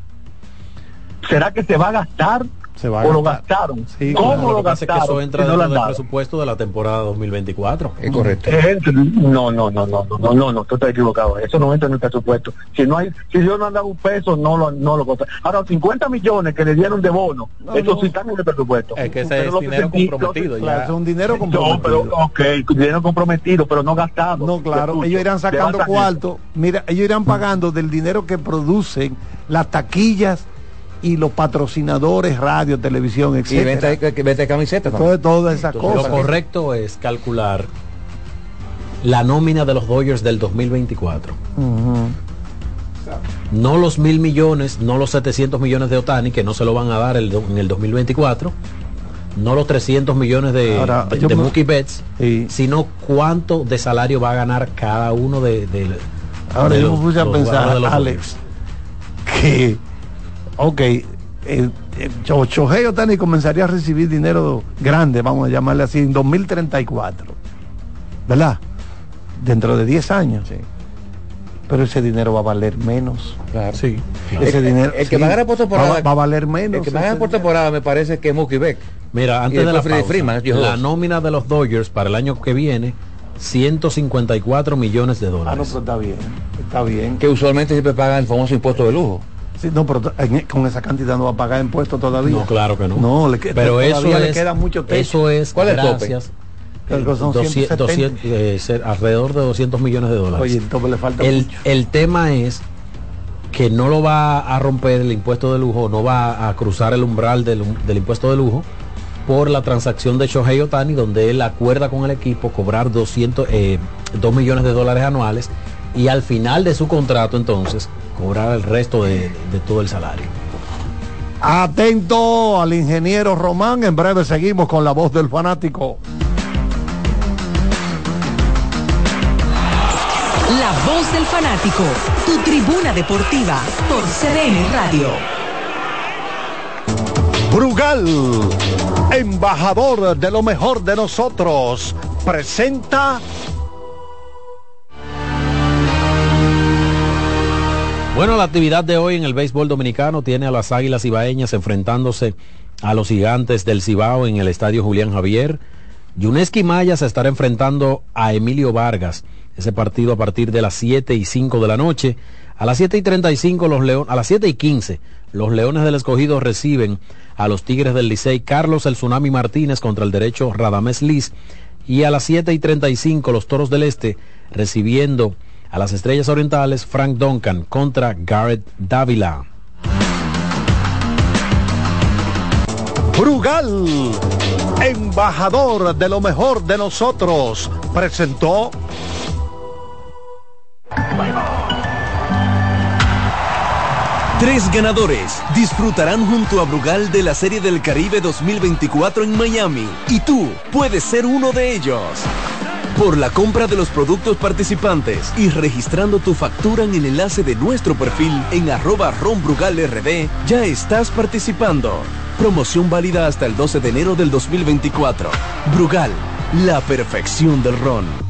¿Será que se va a gastar Se va a o lo gastar. gastaron? Sí, ¿Cómo claro, lo que pasa es que gastaron? eso entra no lo dentro han del presupuesto de la temporada 2024. Es correcto. No, no, no, no, no, no, no, no, tú estás equivocado. Eso no entra en el presupuesto. Si no hay, si yo no han dado un peso, no lo, no lo costan. Ahora, 50 millones que le dieron de bono, eso sí están en el presupuesto. Es que ese Pero es lo que dinero sentí- comprometido lo- ya. Es un dinero No, comprometido. pero, ok, dinero comprometido, pero no gastado. No, claro, Escucho, ellos irán sacando cuarto. Mira, ellos irán pagando del dinero que producen las taquillas y los patrocinadores, radio, televisión, Y etcétera. venta, de- que- venta de camisetas Todo- todas esas Entonces, cosas. Lo correcto es calcular la nómina de los Dodgers del 2024. Ujú. No los mil millones, no los 700 millones de Otani, que no se lo van a dar el en el 2024. No los 300 millones de, Ahora, de, de me- Mookie Betts, Sí. sino cuánto de salario va a ganar cada uno de, de- Ahora de yo los- me puse a pensar, Alex, que, ok, el, el Cho- Shohei Otani comenzaría a recibir dinero grande, vamos a llamarle así, en 2034, ¿verdad? Dentro de 10 años. Pero ese dinero va a valer menos. Claro. Sí. Ese El- dinero el que sí, va a ganar por temporada- va, va a valer menos. El que más gana ese por temporada me parece que es Mookie Beck. Mira, antes de la pausa, Freeman, la dos. nómina de los Dodgers para el año que viene, 154 millones de Ah, no, dólares. pero está bien, está bien. Que usualmente siempre pagan el famoso impuesto de lujo. Sí, no, pero en- con esa cantidad no va a pagar impuestos todavía. No, claro que no. No, le Pero eso le es, queda mucho techo. eso es ¿Cuál es el tope? gracias. Creo que son 200, 170. eh, alrededor de 200 millones de dólares. Oye, entonces le falta el, mucho. el tema es que no lo va a romper el impuesto de lujo, no va a cruzar el umbral del, del impuesto de lujo por la transacción de Shohei Otani, donde él acuerda con el equipo cobrar 200, eh, 2 millones de dólares anuales y al final de su contrato entonces cobrar el resto de, de todo el salario. Atento al ingeniero Román. En breve seguimos con la voz del fanático. La voz del fanático, tu tribuna deportiva por CDN Radio. Brugal, embajador de lo mejor de nosotros, presenta Bueno, la actividad de hoy en el béisbol dominicano tiene a las Águilas Ibaeñas enfrentándose a los gigantes del Cibao en el estadio Julián Javier. Yuneski Maya se estará enfrentando a Emilio Vargas. Ese partido a partir de las 7 y 5 de la noche. A las 7 y 35 los a las 7 y 15 los Leones del Escogido reciben a los Tigres del Licey Carlos el Tsunami Martínez contra el derecho Radamés Liz. Y a las 7 y 35 los Toros del Este recibiendo a las Estrellas Orientales Frank Duncan contra Garrett Dávila. Brugal, embajador de lo mejor de nosotros, presentó Tres ganadores disfrutarán junto a Brugal de la Serie del Caribe 2024 en Miami y tú puedes ser uno de ellos. Por la compra de los productos participantes y registrando tu factura en el enlace de nuestro perfil en arroba ronbrugalrd, ya estás participando. Promoción válida hasta el 12 de enero del 2024. Brugal, la perfección del ron.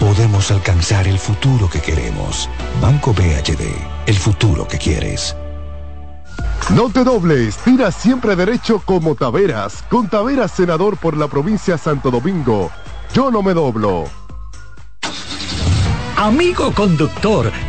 podemos alcanzar el futuro que queremos. Banco BHD, el futuro que quieres. No te dobles, tira siempre derecho como Taveras. Con Taveras, senador por la provincia Santo Domingo. Yo no me doblo. Amigo conductor,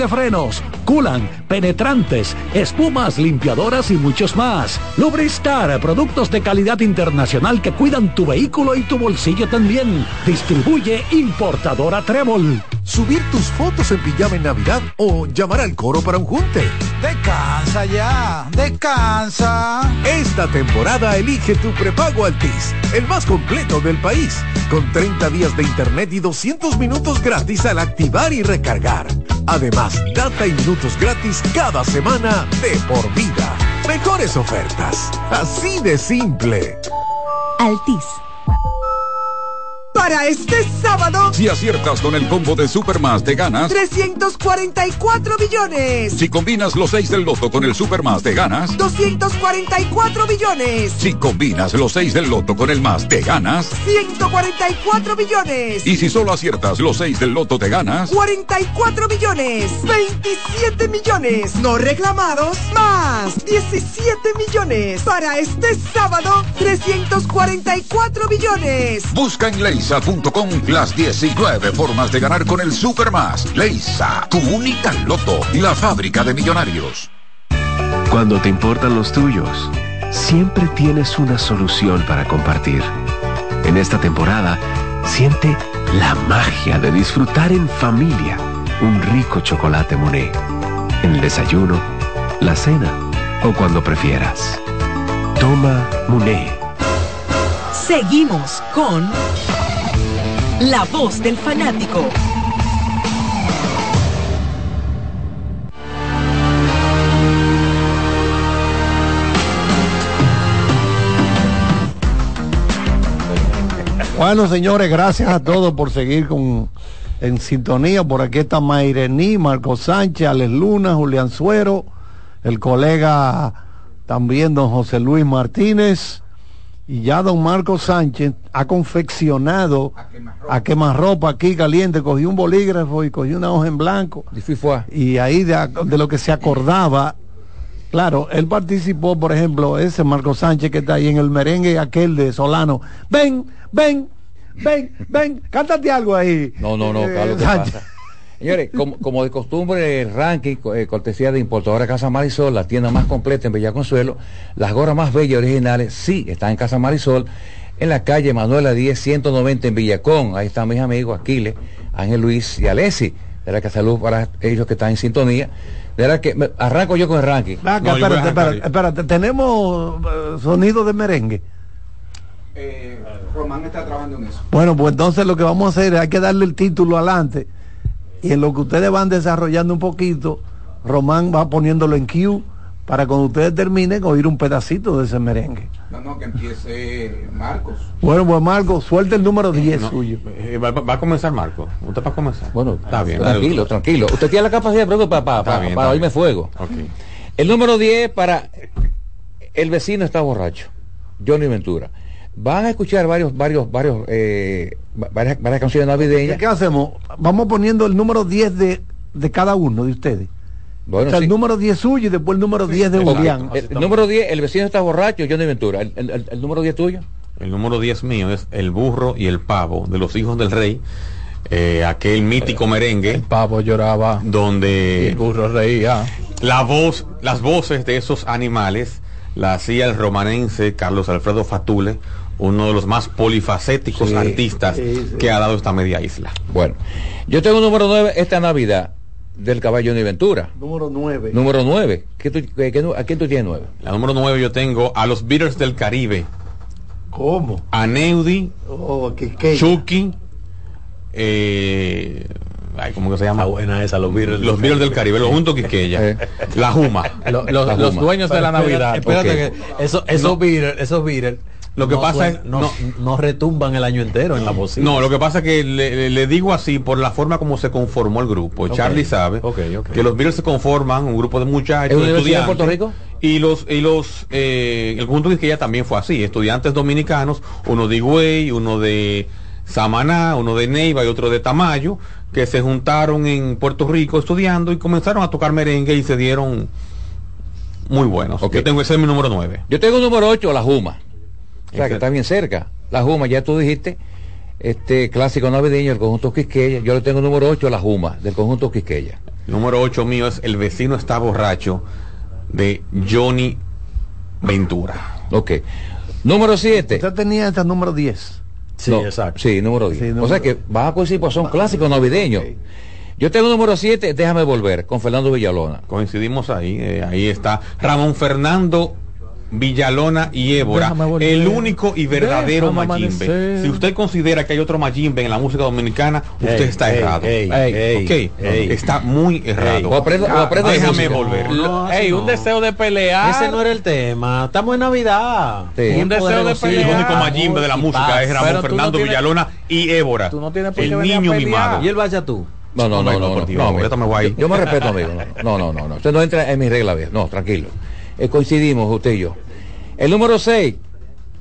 de frenos, culan, penetrantes, espumas, limpiadoras y muchos más. Lubristar, productos de calidad internacional que cuidan tu vehículo y tu bolsillo también. Distribuye importadora Trébol. Subir tus fotos en pijama en Navidad o llamar al coro para un junte. Descansa ya, descansa. Esta temporada elige tu prepago Altis, el más completo del país, con 30 días de internet y 200 minutos gratis al activar y recargar. Además, data y minutos gratis cada semana de por vida. Mejores ofertas. Así de simple. Altis. Para este sábado, Si aciertas con el combo de Supermas de ganas, 344 millones. si combinas los 6 del loto con el Supermas de ganas, 244 millones. si combinas los 6 del loto con el más de ganas, 144 millones. y si solo aciertas los 6 del loto de ganas, 44 millones. 27 millones. No reclamados. Más 17 millones. Para este sábado, 344 millones. busca en leisa.com las 19 formas de ganar con el Supermas. Leisa, tu única loto y la fábrica de millonarios. Cuando te importan los tuyos, siempre tienes una solución para compartir. En esta temporada, siente la magia de disfrutar en familia un rico chocolate Monet. En el desayuno, la cena o cuando prefieras. Toma Monet. Seguimos con La Voz del Fanático. Bueno, señores, gracias a todos por seguir con en sintonía. Por aquí está Mairení, Marco Sánchez, Alex Luna, Julián Suero, el colega también don José Luis Martínez. Y ya don Marco Sánchez ha confeccionado a quemarropa aquí caliente, cogió un bolígrafo y cogió una hoja en blanco. Y ahí de, de lo que se acordaba Claro, él participó, por ejemplo, ese Marco Sánchez que está ahí en el merengue aquel de Solano. Ven, ven, ven, ven, cántate algo ahí. No, no, no, Eh, Carlos, ¿qué Sánchez. pasa? Señores, como, como de costumbre, el ranking, eh, cortesía de importadora Casa Marisol, la tienda más completa en Villa Consuelo, las gorras más bellas y originales, sí, están en Casa Marisol, en la calle Manuela 10, 190 en Villacón. Ahí están mis amigos Aquiles, Ángel Luis y Alessi. De la que salud para ellos que están en sintonía. De la que me- arranco yo con el ranking. Ven acá, espérate, espérate, espérate, tenemos eh, sonido de merengue. Román está trabajando en eso. Bueno, pues entonces lo que vamos a hacer es hay que darle el título adelante y en lo que ustedes van desarrollando un poquito, Román va poniéndolo en cue para cuando ustedes terminen oír un pedacito de ese merengue. No, no, que empiece Marcos. Bueno, pues Marco, suelta el número 10 suyo. Eh, va, va a comenzar Marcos. ¿Usted va a comenzar? Bueno, está bien. tranquilo, tranquilo. Usted tiene la capacidad de para, para, para, bien, para oírme fuego. El número 10 para el vecino está borracho. Johnny Ventura. Van a escuchar varios, varios, varios, eh, va- varias, varias canciones navideñas. ¿Qué hacemos? Vamos poniendo el número 10 de, de cada uno de ustedes. Bueno, o sea, sí. el número 10 suyo y después el número 10 de Julián. El, el número 10, el vecino está borracho, Johnny Ventura. El, el- el- el número 10 tuyo. El número 10 mío es El burro y el pavo de los hijos del rey. eh, aquel mítico merengue. El pavo lloraba. Donde el burro reía. La voz, las voces de esos animales la hacía el romanense Carlos Alfredo Fatule, uno de los más polifacéticos Sí, artistas sí, sí. que ha dado esta media isla. Bueno, yo tengo número 9 esta Navidad del caballo Johnny Ventura. Número 9. Número 9. ¿Qué tú- qué- qué- ¿A quién tú tienes 9? La número 9 yo tengo a los Beatles del Caribe. ¿Cómo? A Neudi, Oh, que, que- Chucky, eh, ay, ¿cómo que se llama? buena esa, los Beatles. Los Beatles del Caribe, los juntos Quisqueya. La Juma. Lo- los- La los Juma. dueños de la Navidad. Espérate que eso, esos No. Beatles, esos Beatles. Lo que no pasa es- no, no. no retumban el año entero en la bocina. No, lo que pasa es que le, digo así por la forma como se conformó el grupo. Charlie sabe que los Beatles se conforman, un grupo de muchachos, ¿Es una universidad de estudiantes. Puerto Rico? Y los, y los, eh, el conjunto que ella también fue así, estudiantes dominicanos, uno de Higüey, uno de Samaná, uno de Neiva y otro de Tamayo, que se juntaron en Puerto Rico estudiando y comenzaron a tocar merengue y se dieron muy buenos. Yo tengo ese es mi número 9. Yo tengo el número 8, la Juma. O sea, que está bien cerca. La Juma, ya tú dijiste, este clásico navideño del conjunto Quisqueya. Yo le tengo el número 8, la Juma, del conjunto Quisqueya. El número 8 mío es El vecino está borracho de Johnny Ventura. Ok. Número 7. Usted tenía este número 10. Sí, No, exacto. Sí, número 10. Sí, O sea que van a coincidir, pues son clásicos navideños. Yo tengo el número 7, déjame volver, con Fernando Villalona. Coincidimos ahí, eh, ahí está Ramón Fernando Villalona y Évora, el único y verdadero Déjame amanecer. Si usted considera que hay otro Mayimbe en la música dominicana, usted Ey, está ey, errado. ey, Ey, ey, ok, ey. está muy errado. O aprende- o aprende de Déjame música. volver. Lo- ey, un deseo de pelear. Ese no era el tema. Estamos en Navidad. Sí. Un deseo de regocijo, El pelear. único amor Mayimbe de la música es Ramón no Fernando tienes- Villalona y Évora. Tú no tienes por qué el niño pelear. mimado. ¿Y el vaya tú? No, no, no, no, no, no, no. Yo me respeto, amigo. No, no, no, no. Usted no entra en mi regla, viejo. No, tranquilo. Eh, coincidimos usted y yo. El número 6,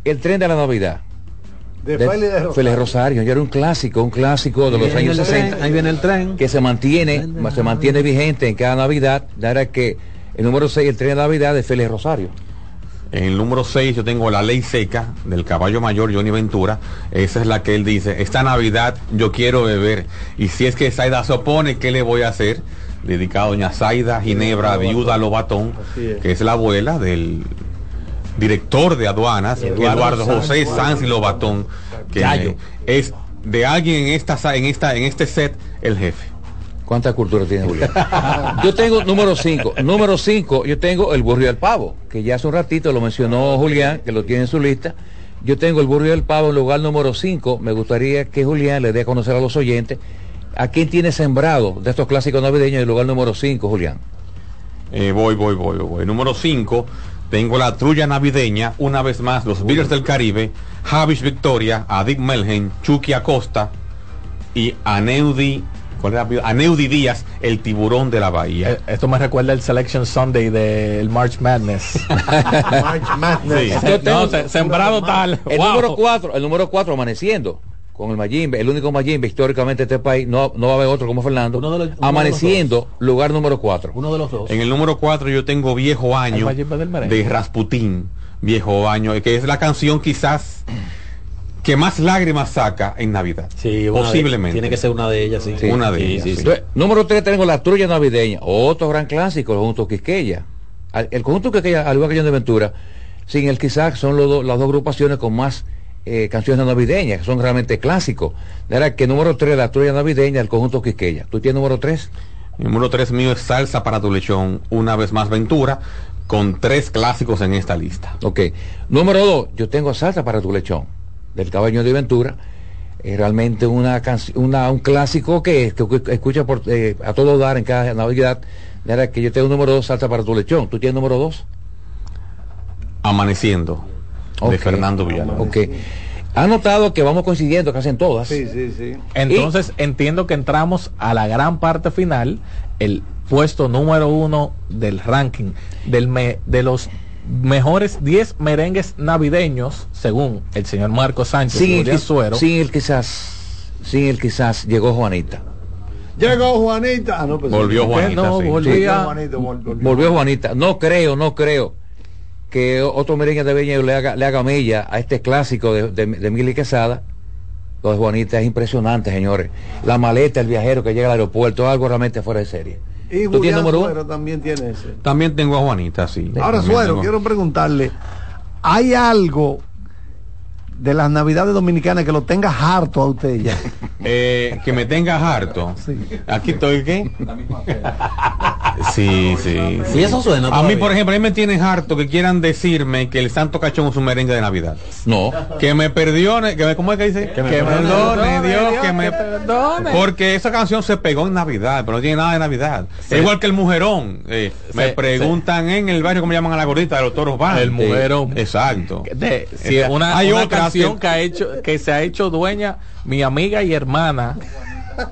el tren de la Navidad. De, de Félix de Rosario. Félix Rosario. Ya era un clásico, un clásico de los años el 60. tren, ahí viene el tren. que se mantiene, se mantiene vigente en cada Navidad, era que el número 6, el tren de Navidad de Félix Rosario. En el número 6 yo tengo la ley seca del caballo mayor Johnny Ventura. Esa es la que él dice, esta Navidad yo quiero beber. Y si es que Zaida se opone, ¿qué le voy a hacer? Dedicado a doña Zaida Ginebra Viuda Lobatón, que es la abuela del director de aduanas, Eduardo. José Sanz Lobatón, que Yayo. es de alguien en esta en esta en este set el jefe. ¿Cuánta cultura tiene Julián? yo tengo número 5. Número 5, yo tengo el burro y el pavo, que ya hace un ratito lo mencionó Julián, que lo tiene en su lista. Yo tengo el burro y el pavo en lugar número 5. Me gustaría que Julián le dé a conocer a los oyentes a quién tiene sembrado de estos clásicos navideños en el lugar número 5, Julián. Eh, voy, voy, voy, voy. Número 5, tengo la trulla navideña, una vez más, los Beatles del Caribe, Javis Victoria, Adip Melgen, Chucky Acosta y Aneudi, ¿cuál era el apellido? Aneudi Díaz, el tiburón de la bahía. Eh, Esto me recuerda el Selection Sunday del March Madness. March Madness. Sí. Se- no, se- sembrado tal. El Wow. número 4, el número 4 amaneciendo con el Mayimbe, el único Mayimbe históricamente de este país, no, no va a haber otro como Fernando. Uno de los- uno de los amaneciendo, lugar número 4. Uno de los dos. En el número 4 yo tengo Viejo Año de Rasputín, Viejo Año, que es la canción quizás que más lágrimas saca en Navidad. Sí, de- Posiblemente. tiene que ser una de ellas, sí. Sí. Una de Sí, ellas. sí, sí. sí. Entonces, número 3 tengo la trulla navideña, otro gran clásico, el conjunto Quisqueya. El conjunto Quisqueya, al igual que John de Ventura, sin el quizás son los do- las dos agrupaciones con más eh, canciones navideñas, que son realmente clásicos. De verdad que número 3, la trulla navideña, el conjunto Quisqueya. ¿Tú tienes número 3? El número 3 mío es Salsa para tu lechón, una vez más Ventura, con tres clásicos en esta lista. Ok. Número 2, yo tengo Salsa para tu lechón, del caballo de Ventura. Es realmente una, un clásico que, que escucha por, eh, a todo dar en cada Navidad. De verdad que yo tengo número 2, Salsa para tu lechón. ¿Tú tienes número 2? Amaneciendo. De Fernando Villalobos. Ok. Ha notado que vamos coincidiendo casi en todas. Sí, sí, sí. Entonces entiendo que entramos a la gran parte final, el puesto número uno del ranking del me- de los mejores 10 merengues navideños, según el señor Marco Sánchez Sin y el, Suero. sin el quizás, sin el quizás llegó Juanita. Llegó Juanita. Ah, no, pues, Volvió. Juanita, no, sí. volvía- Volvió Juanita, vol- volvió. Volvió Juanita. No creo, no creo que otro merengue de Beña le haga, le haga mella a este clásico de, de, de Mili Quesada. Lo de Juanita es impresionante, señores. La maleta, el viajero que llega al aeropuerto, algo realmente fuera de serie. Y ¿Tú tienes Julián número uno? También tiene ese. También tengo a Juanita, sí. Ahora, También Suero, tengo- quiero preguntarle, ¿hay algo de las navidades dominicanas que lo tenga harto a usted ya? Eh, que me tenga harto. Aquí estoy, ¿qué? Sí, sí. Y eso suena A mí, por ejemplo, a mí me tienen harto que quieran decirme que el Santo Cachón es un merengue de Navidad. No. Que me perdone, que me, ¿cómo es que dice? Que me perdone, Dios, que me perdone. Porque esa canción se pegó en Navidad, pero no tiene nada de Navidad. Sí. Es igual que el mujerón. eh, me Sí, preguntan en el barrio cómo llaman a la gordita de los toros van. El mujerón. Exacto. De- si Esa- una, Hay una otra que- ha hecho que se ha hecho dueña mi amiga y hermana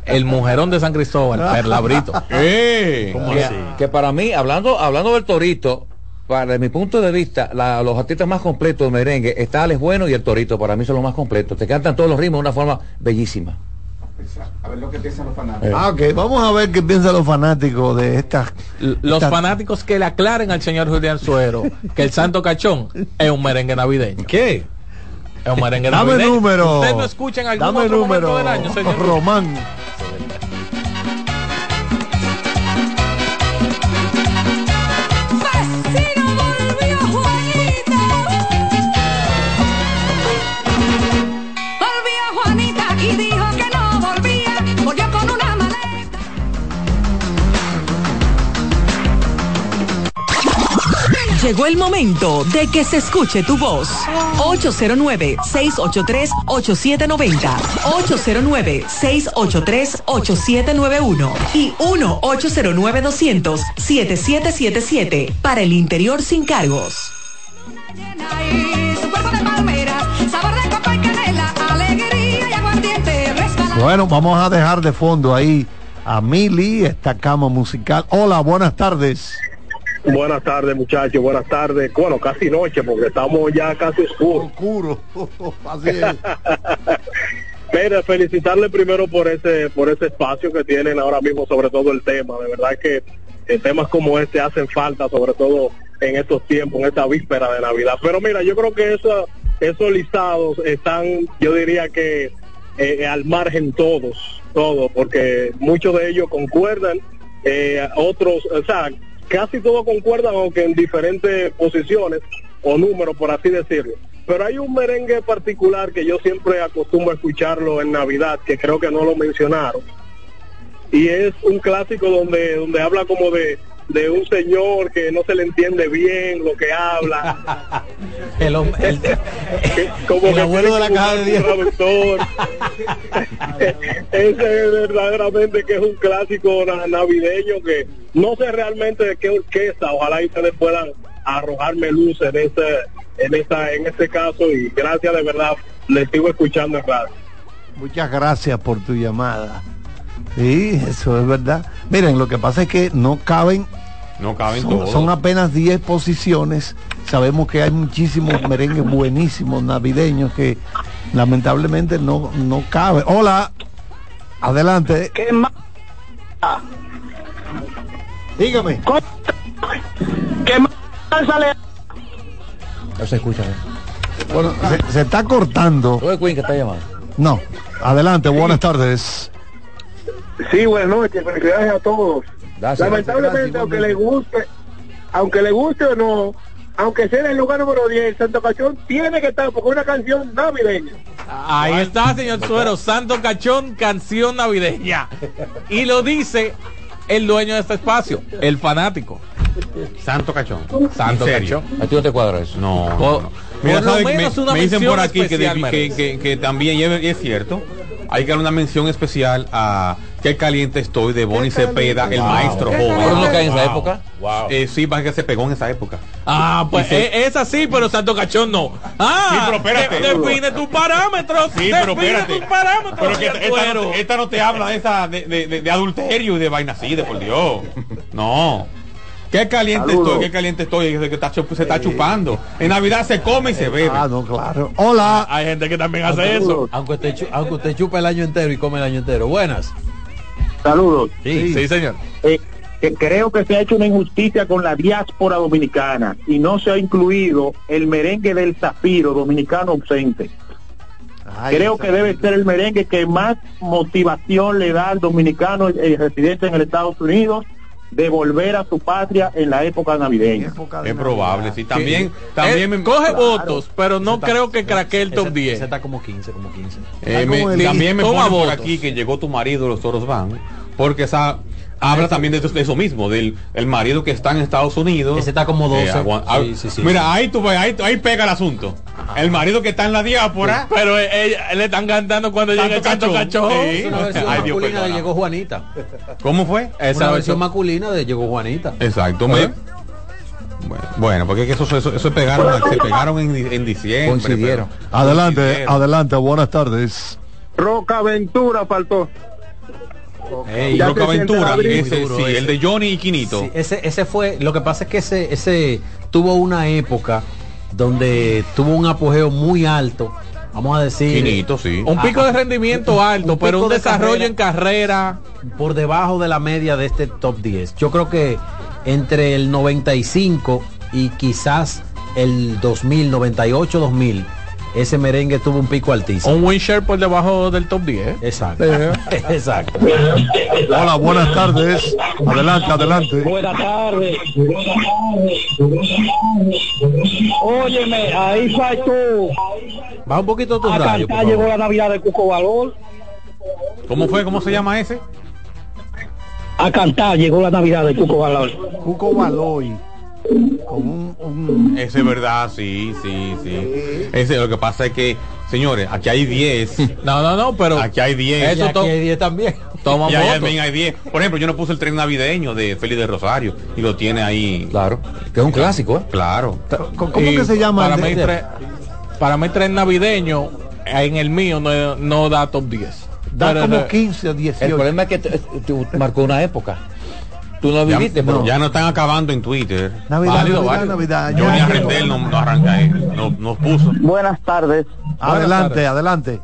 el mujerón de San Cristóbal Perlabrito Eh, que, que para mí, hablando, hablando del torito, para mi punto de vista, la- los artistas más completos de merengue está Alex Bueno y el torito, para mí son los más completos. Te cantan todos los ritmos de una forma bellísima. A ver lo que piensan los fanáticos. Ah, ok, vamos a ver qué piensan los fanáticos de estas. los fanáticos que le aclaren al señor Julián Suero que el Santo Cachón es un merengue navideño ¿Qué? Es un merengue Dame número. usted no escucha en algún Dame otro número. momento del año señor Román. Llegó el momento de que se escuche tu voz. 809-683-8790. 809-683-8791. Y 1-809-200-7777. Para el interior sin cargos. Bueno, vamos a dejar de fondo ahí a Mili, esta cama musical. Hola, buenas tardes. Buenas tardes, muchachos. Buenas tardes. Bueno, casi noche, porque estamos ya casi oscuros. Oscuro. Así es. Pero felicitarle primero por ese por ese espacio que tienen ahora mismo, sobre todo el tema. De verdad que eh, temas como este hacen falta, sobre todo en estos tiempos, en esta víspera de Navidad. Pero mira, yo creo que eso, esos listados están, yo diría que eh, al margen todos, todos, porque muchos de ellos concuerdan, eh, otros, o sea, casi todos concuerdan, aunque en diferentes posiciones o números, por así decirlo. Pero hay un merengue particular que yo siempre acostumbro a escucharlo en Navidad, que creo que no lo mencionaron. Y es un clásico donde, donde habla como de, de un señor que no se le entiende bien lo que habla. el, como El que abuelo de la caja de traductor. Ese es verdaderamente que es un clásico na- navideño que no sé realmente de qué orquesta, ojalá y ustedes puedan arrojarme luz en ese, en esta, en este caso y gracias de verdad, les sigo escuchando en radio. Muchas gracias por tu llamada. Sí, eso es verdad. Miren, lo que pasa es que no caben, No caben son, todos. son apenas 10 posiciones. Sabemos que hay muchísimos merengues buenísimos navideños que lamentablemente no, no caben. Hola, adelante. ¿Qué más? Dígame. ¿Qué más sale? No se escucha. ¿eh? Bueno, se, se está cortando. ¿No es Queen que está llamando? No, adelante, buenas tardes. Sí, buenas noches, felicidades a todos. Lamentablemente, aunque le guste, aunque le guste o no, aunque sea en el lugar número 10, Santo Cachón tiene que estar porque es una canción navideña. ahí está señor Suero Santo Cachón canción navideña y lo dice el dueño de este espacio el fanático Santo Cachón. Santo. Cachón A ti no te cuadra eso. No. Por- no. Mira, por lo ¿sabe? menos me, una me dicen mención por aquí que, especial que- merece. que- que también y es cierto. Hay que dar una mención especial a Qué caliente estoy de Bonnie Cepeda, el Wow. maestro joven. ¿Pero no cae en esa Wow. época? Wow. Eh, sí, para que se pegó en esa época. Ah, pues se- eh, es así, pero Santo Cachón no. Ah, Sí, pero espérate. de- define tus parámetros. Sí, pero define espérate. tus parámetros. Pero que esta, no, esta no te habla de esa de, de- de- de adulterio y de vaina así, de por Dios. No. Qué caliente Saludos. estoy, qué caliente estoy, que está chup- se está chupando. En Navidad se come y se bebe. Ah, no, claro. Hola. Hay gente que también hace eso. Aunque usted, aunque usted chupa el año entero y come el año entero. Buenas. Saludos. Sí, sí, señor. Eh, que creo que se ha hecho una injusticia con la diáspora dominicana y no se ha incluido el merengue del zafiro dominicano ausente. creo que debe ser el merengue que más motivación le da al dominicano eh, residente en el Estados Unidos de volver a su patria en la época navideña. Es probable, sí. También, también Eh, me- coge Claro. votos, pero no creo que craquee el top 10. está como 15, como 15. Eh, me- también me Toma pone por votos. aquí que llegó tu marido, los toros van, porque esa habla también de eso, de eso mismo, del el marido que está en Estados Unidos. Ese está como 12. agua- Sí, ah, sí, sí, mira, sí. ahí tú ves, ahí, ahí pega el asunto. El marido que está en la diáspora. Pero eh, ella- le están cantando cuando llega el Santo Cachón. Cachón. Sí. Es una versión Ay, Dios, masculina de. Llegó Juanita. ¿Cómo fue? Esa versión versión- masculina de Llegó Juanita. Exacto. me- Bueno, bueno, porque es que eso, eso, eso pegaron, se pegaron en, en diciembre. Coincidieron. pero- Adelante, Coincidieron. adelante, buenas tardes. Roca Ventura faltó. Ey, Roca Ventura, ese, duro sí, ese. el de Johnny y Quinito. Sí, ese, ese fue, lo que pasa es que ese, ese tuvo una época donde tuvo un apogeo muy alto, vamos a decir. Quinito, sí. Un pico de rendimiento alto, un pero un de desarrollo en carrera. por debajo de la media de este top 10. Yo creo que entre el 95 y quizás el 2000, 98, 2000, ese merengue tuvo un pico altísimo. Un win share por debajo del top 10. Exacto. Exacto. Hola, buenas tardes. Adelante, adelante. Buenas tardes. Óyeme, ahí faltó. Va un poquito tu A radio. cantar llegó la Navidad de Cuco Valor. ¿Cómo fue? ¿Cómo se llama ese? A cantar llegó la Navidad de Cuco Valor. Cuco Baloy. Con un, un- Ese es verdad, sí, sí, sí. Ese lo que pasa es que, señores, aquí hay 10. No, no, no, pero Aquí hay 10. Y aquí hay 10 también. toma Y allá también hay 10. Por ejemplo, yo no puse el tren navideño de Félix de Rosario y lo tiene ahí. Claro. Que es un clásico, ¿eh? Claro. ¿Cómo que se llama? Para el mí, tre- para mí tren navideño, en el mío no, no da top 10. Da Pero, como eh, 15 o El 18. problema es que te- tú marcó una época. Tú no Ya, viviste, pero ya no están acabando en Twitter. Navidad, válido, Navidad, válido. Navidad. ya Johnny llegó. Arrendel no, no arranca, no- nos puso. Buenas tardes. Adelante, tardes. adelante.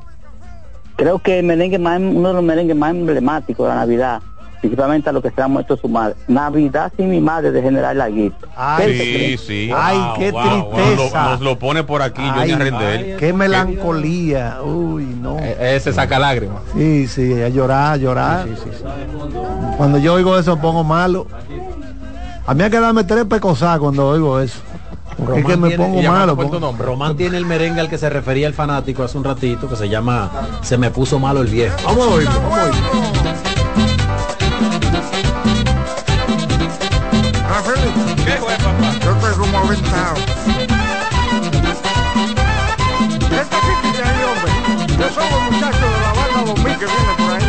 Creo que el merengue más, uno de los merengues más emblemáticos de la Navidad, principalmente a lo que se ha muerto su madre. Navidad sin mi madre de General Laguito. Ay, Sí, sí. Ay, qué Nos lo, tristeza. nos lo pone por aquí Johnny Ay, Arrendel. Qué melancolía. Uy, no. eh, ese saca lágrimas. Sí, sí, a llorar, a llorar. Cuando yo oigo eso pongo malo. A mí hay que darme tres pecosas cuando oigo eso. es que me tiene- pongo malo. pongo- nombre. Román tiene el merengue al que se refería el fanático hace un ratito, que se llama Se me puso malo el viejo. Vamos a oírlo, vamos a oírlo. Aventado. Esta gente de ahí, hombre. Yo soy los muchachos de la banda 2000 que viene por ahí.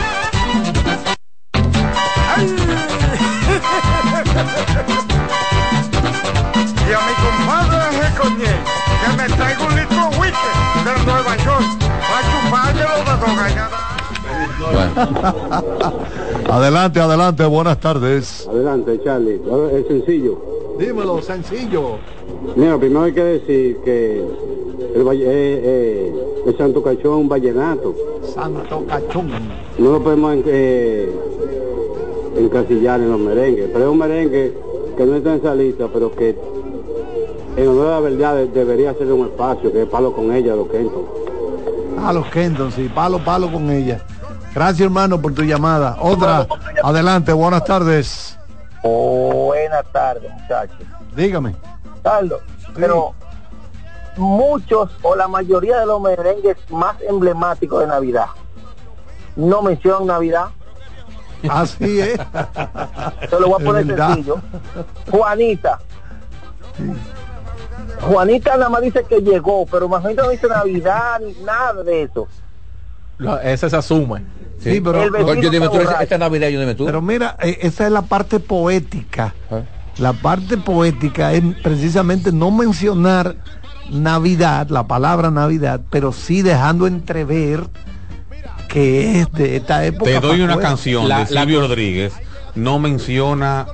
¡Ay! y a mi compadre recoñé que me traiga un litro de whisky de Nueva York para chupármelo de dos gañadas. Adelante, adelante, buenas tardes. Adelante, Charlie. Es sencillo. Dímelo, sencillo. Mira, primero hay que decir que el, eh, eh, el Santo Cachón es un vallenato. Santo cachón. No lo podemos eh, encasillar en los merengues, pero es un merengue que no está en esa lista, pero que en honor a la verdad de- debería ser un espacio, que es palo con ella, lo que A los Kenton, sí, palo, palo con ella. Gracias, hermano, por tu llamada. Otra, adelante, buenas tardes. Buenas tardes, muchachos. Dígame. Carlos, pero muchos o la mayoría de los merengues más emblemáticos de Navidad no mencionan Navidad. Así es. Se lo voy a poner sencillo. Juanita. Juanita nada más dice que llegó, pero Juanita no dice Navidad ni nada de eso. Lo- ese se asume. Sí, pero, Oye, dime tú, esta Navidad yo dime tú. pero mira, eh, esa es la parte poética. Ah. La parte poética es precisamente no mencionar Navidad, la palabra Navidad, pero sí dejando entrever que es de esta época. Te doy una canción de Silvio Rodríguez. No menciona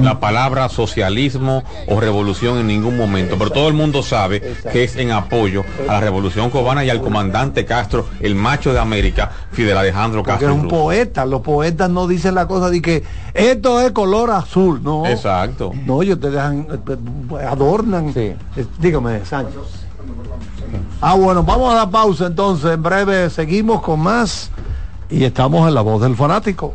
la palabra socialismo o revolución en ningún momento, pero todo el mundo sabe que es en apoyo a la revolución cubana y al comandante Castro, el macho de América, Fidel Alejandro Porque Castro. es un poeta, los poetas no dicen la cosa de que esto es color azul, no. Exacto. No, ellos te dejan, adornan. Eh, Dígame, Sánchez. Ah, bueno, vamos a la pausa entonces. En breve seguimos con más y estamos en la voz del fanático.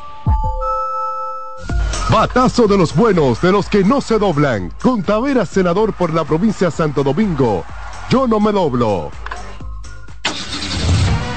Batazo de los buenos, de los que no se doblan. Con Tavera, senador por la provincia de Santo Domingo. Yo no me doblo.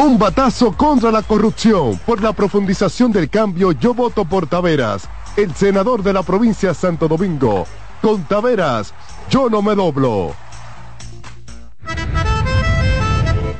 Un batazo contra la corrupción. Por la profundización del cambio, yo voto por Taveras, el senador de la provincia de Santo Domingo. Con Taveras, yo no me doblo.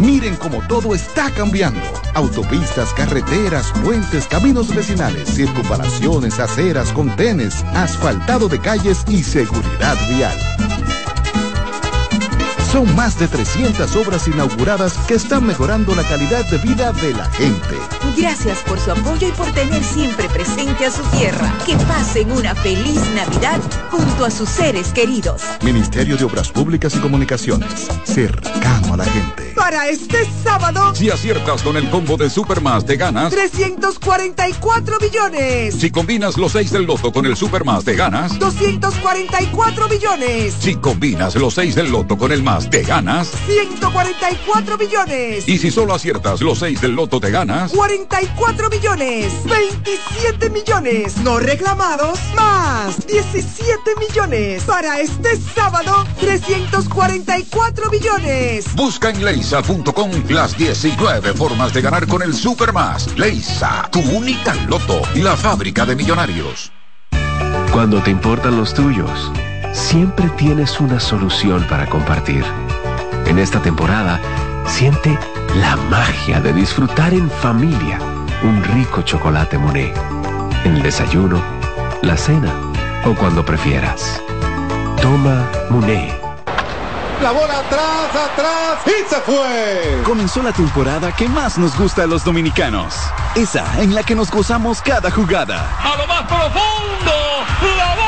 Miren cómo todo está cambiando. Autopistas, carreteras, puentes, caminos vecinales, circunvalaciones, aceras, contenes, asfaltado de calles y seguridad vial. Son más de 300 obras inauguradas que están mejorando la calidad de vida de la gente. Gracias por su apoyo y por tener siempre presente a su tierra. Que pasen una feliz Navidad junto a sus seres queridos. Ministerio de Obras Públicas y Comunicaciones. Cercano a la gente. Para este sábado, Si aciertas con el combo de Supermas te ganas. 344 millones. Si combinas los 6 del loto con el Supermas te ganas. 244 millones. Si combinas los 6 del loto con el más te ganas. 144 millones. Y si solo aciertas los 6 del loto te ganas. 44 millones. 27 millones. No reclamados. Más 17 millones. Para este sábado, 344 millones. Busca en leisa.com las 19 formas de ganar con el Supermas. Leisa, tu única loto y la fábrica de millonarios. Cuando te importan los tuyos, siempre tienes una solución para compartir. En esta temporada, siente la magia de disfrutar en familia un rico chocolate Monet. En el desayuno, la cena o cuando prefieras. Toma Monet. La bola atrás, atrás y se fue. Comenzó la temporada que más nos gusta a los dominicanos. Esa en la que nos gozamos cada jugada. A lo más profundo, la bola.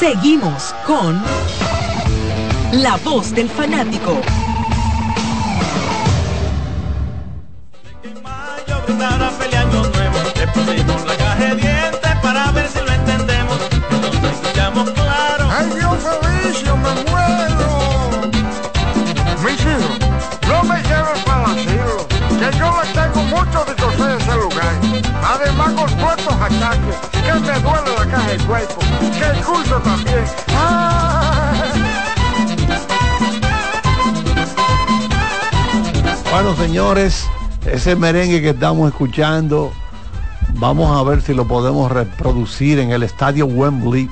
Seguimos con La Voz del Fanático. Todos estos achaques, que me duele la caja del cuerpo, que el curso también. Bueno, señores, ese merengue que estamos escuchando, vamos a ver si lo podemos reproducir en el estadio Wembley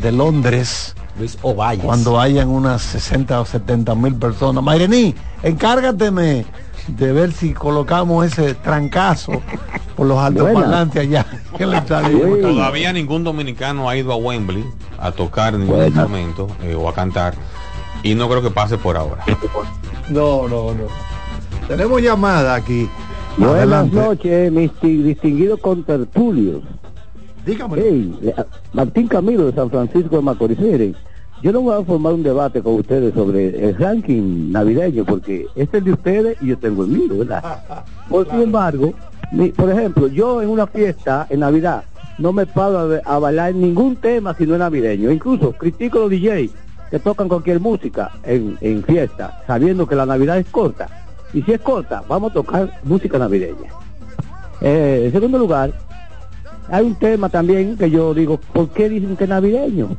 de Londres. Luis Ovalles. Cuando hayan unas 60 o 70 mil personas. Mayrení, encárgateme de ver si colocamos ese trancazo por los altoparlantes allá en el estadio. Todavía ningún dominicano ha ido a Wembley a tocar ningún Buena. instrumento eh, o a cantar y no creo que pase por ahora. No, no, no. Tenemos llamada aquí. Buenas Adelante. noches, mis ti- distinguidos contertulios. Dígame. Hey, eh, Martín Camilo de San Francisco de Macorís. Miren, yo no voy a formar un debate con ustedes sobre el ranking navideño, porque este es el de ustedes y yo tengo el mío, ¿verdad? Por sin embargo, mi- por ejemplo, yo en una fiesta, en Navidad, no me paro a, a bailar ningún tema si no es navideño. Incluso critico a los DJ que tocan cualquier música en, en fiesta, sabiendo que la Navidad es corta. Y si es corta, vamos a tocar música navideña. Eh, en segundo lugar, hay un tema también que yo digo, ¿por qué dicen que es navideño?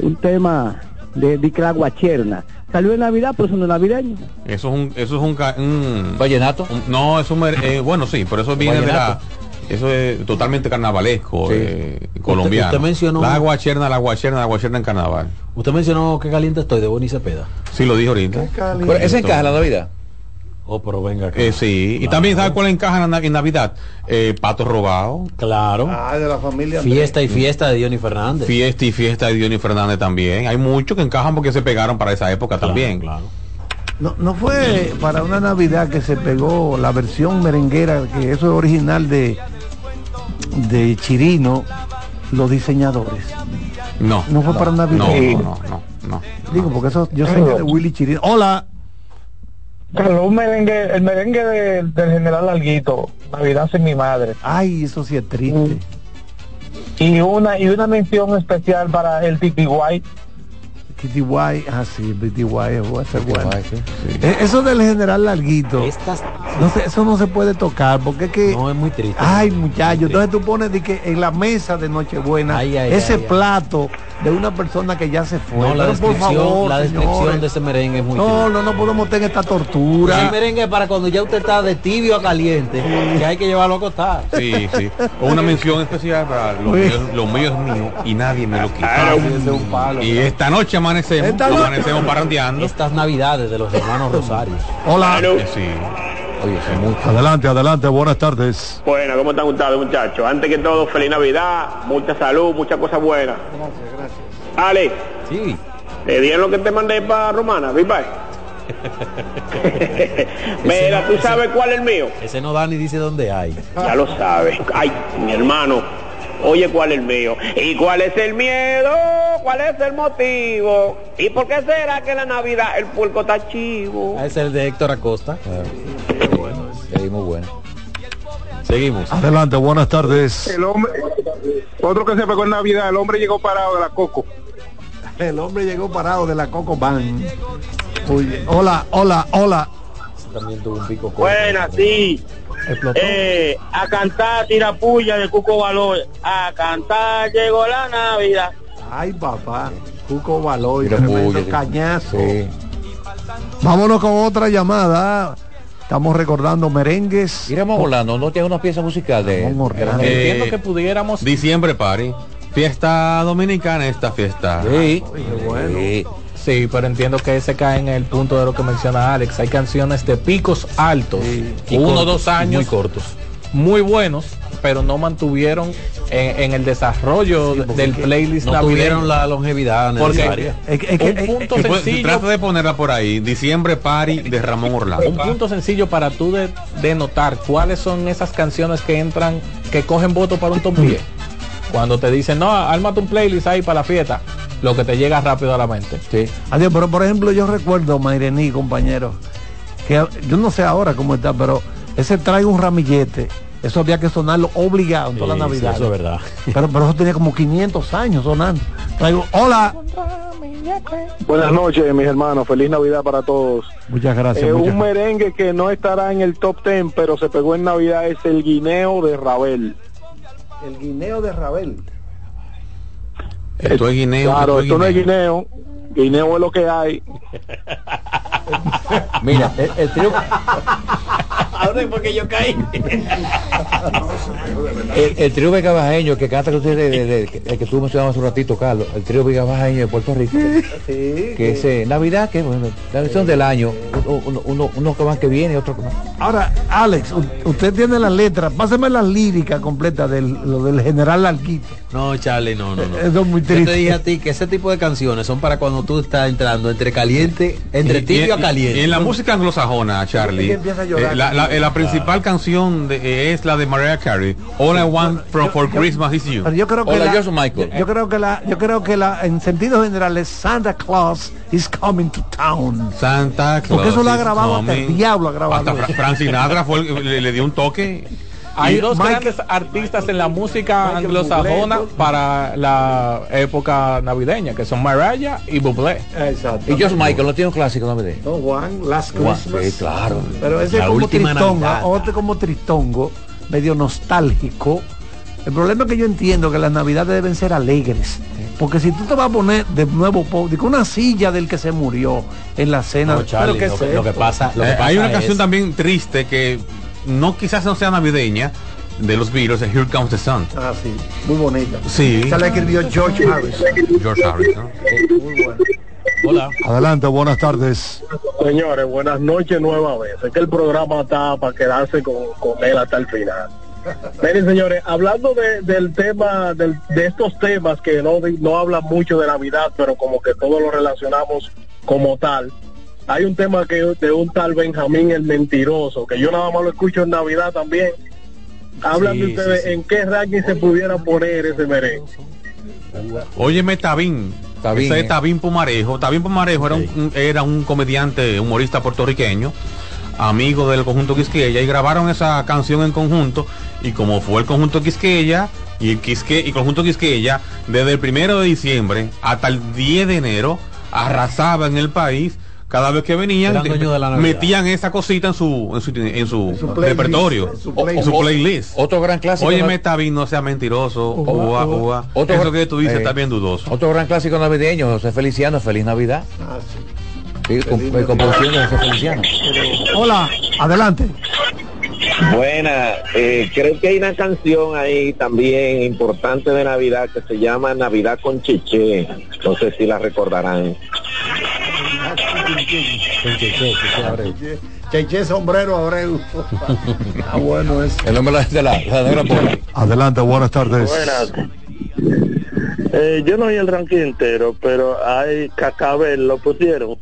Un tema de, de que la guacherna. Salió en Navidad, pero eso no es navideño. Eso es un, eso es un, ca- un vallenato. no, es un, mer- eh, bueno sí, pero eso viene de la, eso es totalmente carnavalesco, Sí. eh, colombiano. usted mencionó- la guacherna, la guacherna, la guacherna en carnaval. Usted mencionó que caliente estoy de Bonnie Cepeda. Sí, lo dijo ahorita. Pero ese encaja en la Navidad. Oh, pero venga acá. Eh, sí, y también ¿sabe cuál encaja en, Navidad? Eh, Pato robado. Claro. Ah, de la familia. Fiesta y fiesta de Diony Fernández. Fiesta y fiesta de Diony Fernández también. Hay muchos que encajan porque se pegaron para esa época también. Claro. No, no fue para una Navidad que se pegó la versión merenguera, que eso es original de, de Chirino, los diseñadores. No. No fue para Navidad. No, no, no, no, no. Digo, porque eso yo sé que de Willy Chirino. Hola. Carlos, un merengue, el merengue de- del general Alguito, Navidad sin mi madre. Ay, eso sí es triste. Y una y una mención especial para el Titi White. Kitty White, ah sí, Kitty White, ese es bueno. Eh, Eso del general Larguito, no sé, eso no se puede tocar porque es que... No, es muy triste. Ay, muchacho, entonces tú pones de que en la mesa de Nochebuena Ay, ay, ese ay, ay. plato de una persona que ya se fue. No, la Pero por descripción, favor, la descripción señores. de ese merengue es muy No, no, no podemos tener esta tortura. El merengue es para cuando ya usted está de tibio a caliente, que hay que llevarlo a acostar. Sí, sí. O una mención especial para lo Uy. mío, lo mío es mío y nadie me lo quita. Claro, y esta noche amanecemos, amanecemos parrandeando. Estas navidades de los hermanos Rosario. Hola. Eh, sí. Oye. Adelante, adelante, buenas tardes. Bueno, ¿cómo están ustedes, muchachos? Antes que todo, feliz Navidad, mucha salud, muchas cosas buenas. Gracias, gracias. Ale, Sí. ¿te dieron lo que te mandé para Romana? Bye. Mira, ¿tú sabes cuál es el mío? Ese no da ni dice dónde hay. Ya lo sabes. Ay, mi hermano. Oye, ¿cuál es el mío? ¿Y cuál es el miedo? ¿Cuál es el motivo? ¿Y por qué será que en la Navidad el puerco está chivo? Ah, Ese es el de Héctor Acosta. Sí, muy bueno. Seguimos. Adelante, buenas tardes. El hombre, otro que se pegó en Navidad, el hombre llegó parado de la coco. El hombre llegó parado de la Coco bien. Hola, hola, hola. También tuvo un pico corto. Buena, sí. Eh, a cantar tirapulla de Cuco Valor. A cantar llegó la Navidad. Ay, papá. Cuco tremendo bulla, cañazo. Sí. Vámonos con otra llamada. Estamos recordando merengues. Iremos Orlando, no tiene una pieza musical de. Eh, Entiendo que pudiéramos Diciembre Party. Fiesta dominicana esta fiesta. Sí. bueno. Sí, pero entiendo que ese cae en el punto de lo que menciona Alex. Hay canciones de picos altos, Y uno o cortos, dos años, Muy cortos. muy buenos, pero no mantuvieron en, en el desarrollo del playlist No navideño. tuvieron la longevidad Porque necesaria. Es es un punto sencillo, trata de ponerla por ahí. Diciembre Party de Ramón Orlando. un punto sencillo para tú de, de notar cuáles son esas canciones que entran, que cogen voto para un top 10. Cuando te dicen, no, ármate un playlist ahí para la fiesta, lo que te llega rápido a la mente. Sí. Adiós, pero por ejemplo, yo recuerdo, Mairení, compañero, que yo no sé ahora cómo está, pero ese trae un ramillete. Eso había que sonarlo obligado en toda la Sí, sí, Navidad. eso es verdad. Pero, pero eso tenía como 500 años sonando. Traigo, hola. Buenas noches, mis hermanos. Feliz Navidad para todos. Muchas gracias. Eh, muchas un merengue que no estará en el top 10, pero se pegó en Navidad es el guineo de Rabel. El guineo de Rabel. Esto es guineo. claro, esto no es guineo. guineo. Es lo que hay. Mira, el, el trío, Ahora es porque yo caí. el, el trío vegabajeño que canta que usted, de- de- de- el que tú mencionabas hace un ratito, Carlos, el trío vegabajeño de Puerto Rico, que es eh, Navidad, que bueno, la versión del año, uno, uno, uno, que van que viene y otro que no. Ahora, Alex, usted tiene las letras. Páseme las líricas completas del, lo del general Larguito. No, Charlie, no, no, no. Eso es muy Yo te triste. dije a ti que ese tipo de canciones son para cuando tú estás entrando entre caliente, entre Y- tibio y- a caliente. y en la música anglosajona, Charlie, que empieza a llorar. eh, la, la- eh, la principal canción de- eh, es la de Mariah Carey, All I Want for, for Christmas is You. Pero yo creo que Hola, la, yo soy Michael. Yo, yo creo que la, yo creo que la, en sentido general es Santa Claus is coming to town. Santa Claus. Porque eso lo ha grabado hasta el diablo ha grabado Hasta. Frank Sinatra fue el- le, le dio un toque. Hay dos Michael- grandes artistas en la música Michael anglosajona Bublé, para la época navideña, que son Mariah y Bublé. Exacto. Y George Michael no tiene un clásico navideño. No, Juan, Last Juan, Christmas. sí, claro. Pero ese La es como tristongo, Navidad. otro como tristongo, medio nostálgico. El problema es que yo entiendo que las navidades deben ser alegres. Porque si tú te vas a poner de nuevo una silla del que se murió en la cena. No, Charlie, ¿Pero lo, qué que, es lo que esto? pasa, lo que Eh, pasa hay una es- canción también triste que no quizás no sea navideña de los Beatles, es Here Comes the Sun. Ah, sí, muy bonita. Sí. Esa la escribió George Harris. George Harrison. Muy buena. Hola. Adelante, buenas tardes. Señores, buenas noches nueva vez. Es que el programa está para quedarse con, con él hasta el final. Miren, señores, hablando de- del tema, del- de estos temas que no, no hablan mucho de Navidad, pero como que todos lo relacionamos como tal. Hay un tema que de un tal Benjamín el Mentiroso, que yo nada más lo escucho en Navidad también. Hablan Sí, de ustedes sí, sí. en qué ranking se pudiera poner ese merengue. Óyeme, Tabín, Tabín, Ese eh. es Tabín Pumarejo. Tabín Pumarejo era, un, un- era un comediante, humorista puertorriqueño, amigo del conjunto Quisqueya, y grabaron esa canción en conjunto. Y como fue el conjunto Quisqueya y el Quisque, y conjunto Quisqueya, desde el primero de diciembre hasta el 10 de enero, arrasaba en el país. Cada vez que venían, metían esa cosita en su, en su, en su playlist, repertorio, en su o- en su playlist. Otro gran clásico. Óyeme, Tabín, no sea mentiroso. Ua, ua. Otro- Eso que tú dices eh, está bien dudoso. Otro gran clásico navideño, José Feliciano, Feliz Navidad. Sí, con, eh, composición de José Feliciano. Hola, adelante. Buena, eh, creo que hay una canción ahí también importante de Navidad que se llama Navidad con Cheche. No sé si la recordarán. Cheche sombrero Abreu. ah, bueno es. El nombre de la, la. Adelante, buenas tardes. Buenas. Eh, yo no oí el ranking entero, pero hay Cacabel, lo pusieron.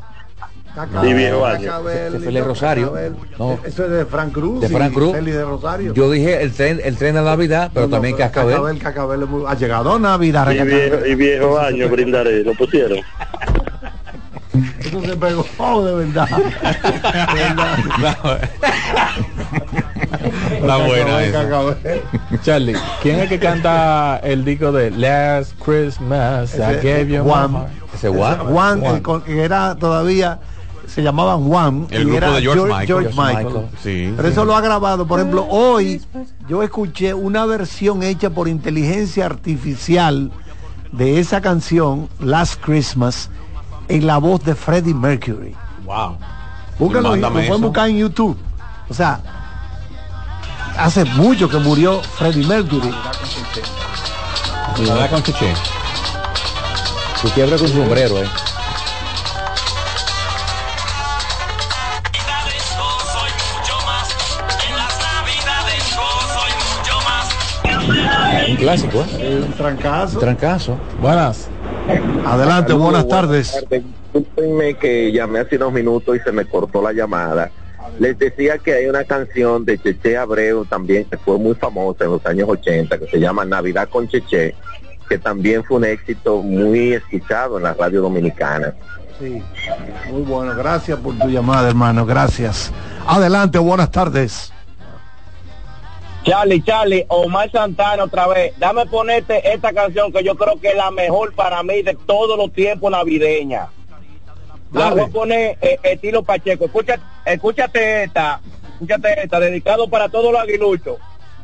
y viejo año. Cacabel, Rosario. No, Eso es de Frank Cruz. de y Frank Cruz. Félix de Rosario. Yo dije el tren, el tren de Navidad, pero No, también Cascabel. Cacabel, Cacabel muy- ha llegado Navidad. Y viejo, y viejo año brindaré, lo pusieron. Eso se pegó oh, de verdad. Está buena esa. Cacabel. Charlie, ¿quién es que canta el disco de Last Christmas I gave you Juan. Ese Juan, Juan. Eh, que era todavía se llamaban Juan El y grupo era de George Michael. George George Michael. Michael. Sí. Pero eso lo ha grabado. Por ejemplo, hoy yo escuché una versión hecha por inteligencia artificial de esa canción, Last Christmas, en la voz de Freddie Mercury. Wow. Búscalo, lo Mándame pueden buscar en YouTube. O sea, hace mucho que murió Freddie Mercury. Navidad con Cheche. Su quiebra con su sombrero, eh. Un clásico, ¿eh? Un trancazo. Un trancazo. Buenas. Adelante, Saludos, buenas tardes. Discúlpenme que llamé hace unos minutos y se me cortó la llamada. Les decía que hay una canción de Cheche Abreu también que fue muy famosa en los años 80 que se llama Navidad con Cheche, que también fue un éxito muy escuchado en la radio dominicana. Sí, muy bueno. Gracias por tu llamada, hermano. Gracias. Adelante, buenas tardes. Charlie, Charlie, Omar Santana otra vez. Dame ponerte esta canción que yo creo que es la mejor para mí de todos los tiempos navideña. La voy a poner eh, estilo Pacheco. Escucha, escúchate esta, escúchate esta, dedicado para todos los aguiluchos.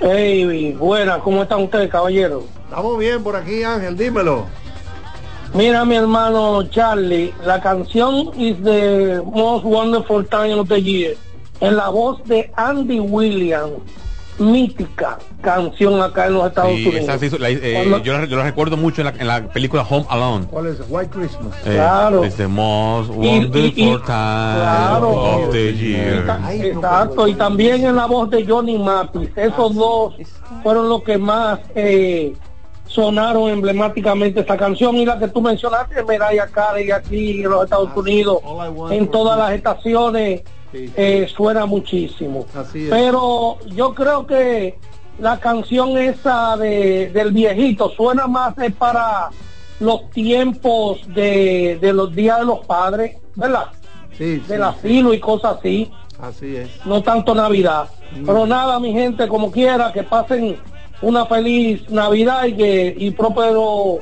Hey, buenas, ¿cómo están ustedes, caballeros? Estamos bien por aquí, Ángel, dímelo. Mira, mi hermano Charlie, la canción is the most wonderful time of the year. En la voz de Andy Williams, mítica canción acá en los Estados Y Unidos. esa sí, la- eh, yo, la, yo la recuerdo mucho en la, en la película Home Alone. ¿Cuál es? White Christmas. Eh, Claro. It's the most Y- wonderful y- y- time claro. of the year. Exacto, y también en la voz de Johnny Mathis. Esos dos fueron los que más eh, sonaron emblemáticamente esta canción y la que tú mencionaste, Medalla Carey aquí en los Estados Unidos, en todas las estaciones, eh, suena muchísimo. Así es. Pero yo creo que la canción esa de, del viejito suena más para los tiempos de, de los días de los padres, ¿verdad? Sí, Del asilo y cosas así Así es. no tanto Navidad. Pero nada, mi gente, como quiera, que pasen una feliz Navidad y que y próspero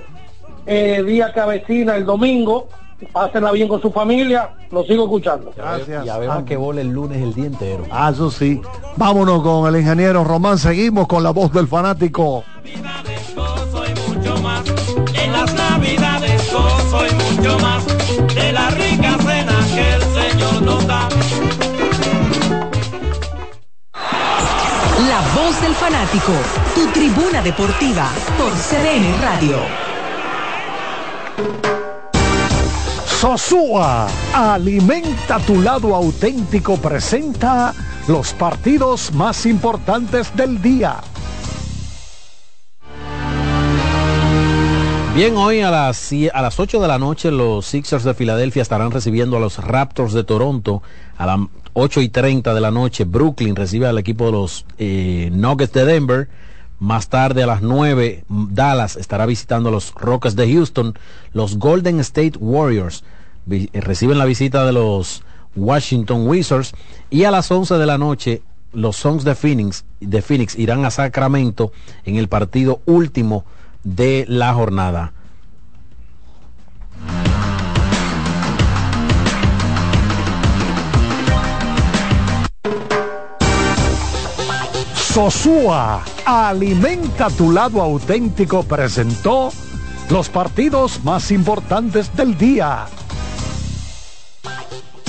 eh, día que avecina el domingo. Pásenla bien con su familia. Lo sigo escuchando. Gracias. Ya vemos que bola el lunes el día entero. Ah, eso sí. Vámonos con el ingeniero Román. Seguimos con la voz del fanático. mucho más. En las navidades gozo y mucho más de la rica cena que el Señor nos da. La voz del fanático, tu tribuna deportiva por CDN Radio. Sosúa, alimenta tu lado auténtico, presenta los partidos más importantes del día. Bien, hoy a las, a las 8 de la noche los Sixers de Filadelfia estarán recibiendo a los Raptors de Toronto. A las 8 y 30 de la noche Brooklyn recibe al equipo de los eh, Nuggets de Denver. Más tarde a las 9 Dallas estará visitando a los Rockets de Houston. Los Golden State Warriors reciben la visita de los Washington Wizards. Y a las 11 de la noche los Suns de Phoenix, de Phoenix irán a Sacramento en el partido último de la jornada. Sosúa, alimenta tu lado auténtico, presentó los partidos más importantes del día.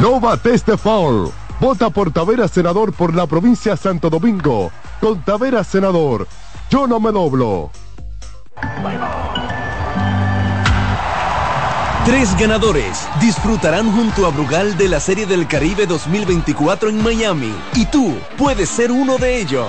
No bates de foul. Vota por Tavera Senador por la provincia de Santo Domingo con Tavera Senador. Yo no me doblo. Tres ganadores disfrutarán junto a Brugal de la Serie del Caribe 2024 en Miami y tú puedes ser uno de ellos.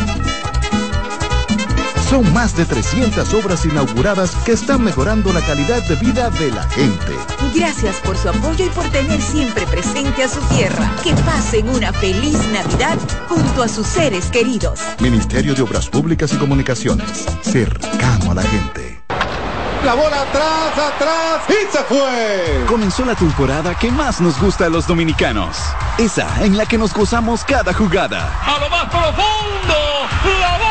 Son más de 300 obras inauguradas que están mejorando la calidad de vida de la gente. Gracias por su apoyo y por tener siempre presente a su tierra. Que pasen una feliz Navidad junto a sus seres queridos. Ministerio de Obras Públicas y Comunicaciones. Cercano a la gente. La bola atrás, atrás y se fue. Comenzó la temporada que más nos gusta a los dominicanos. Esa en la que nos gozamos cada jugada. A lo más profundo, la bola.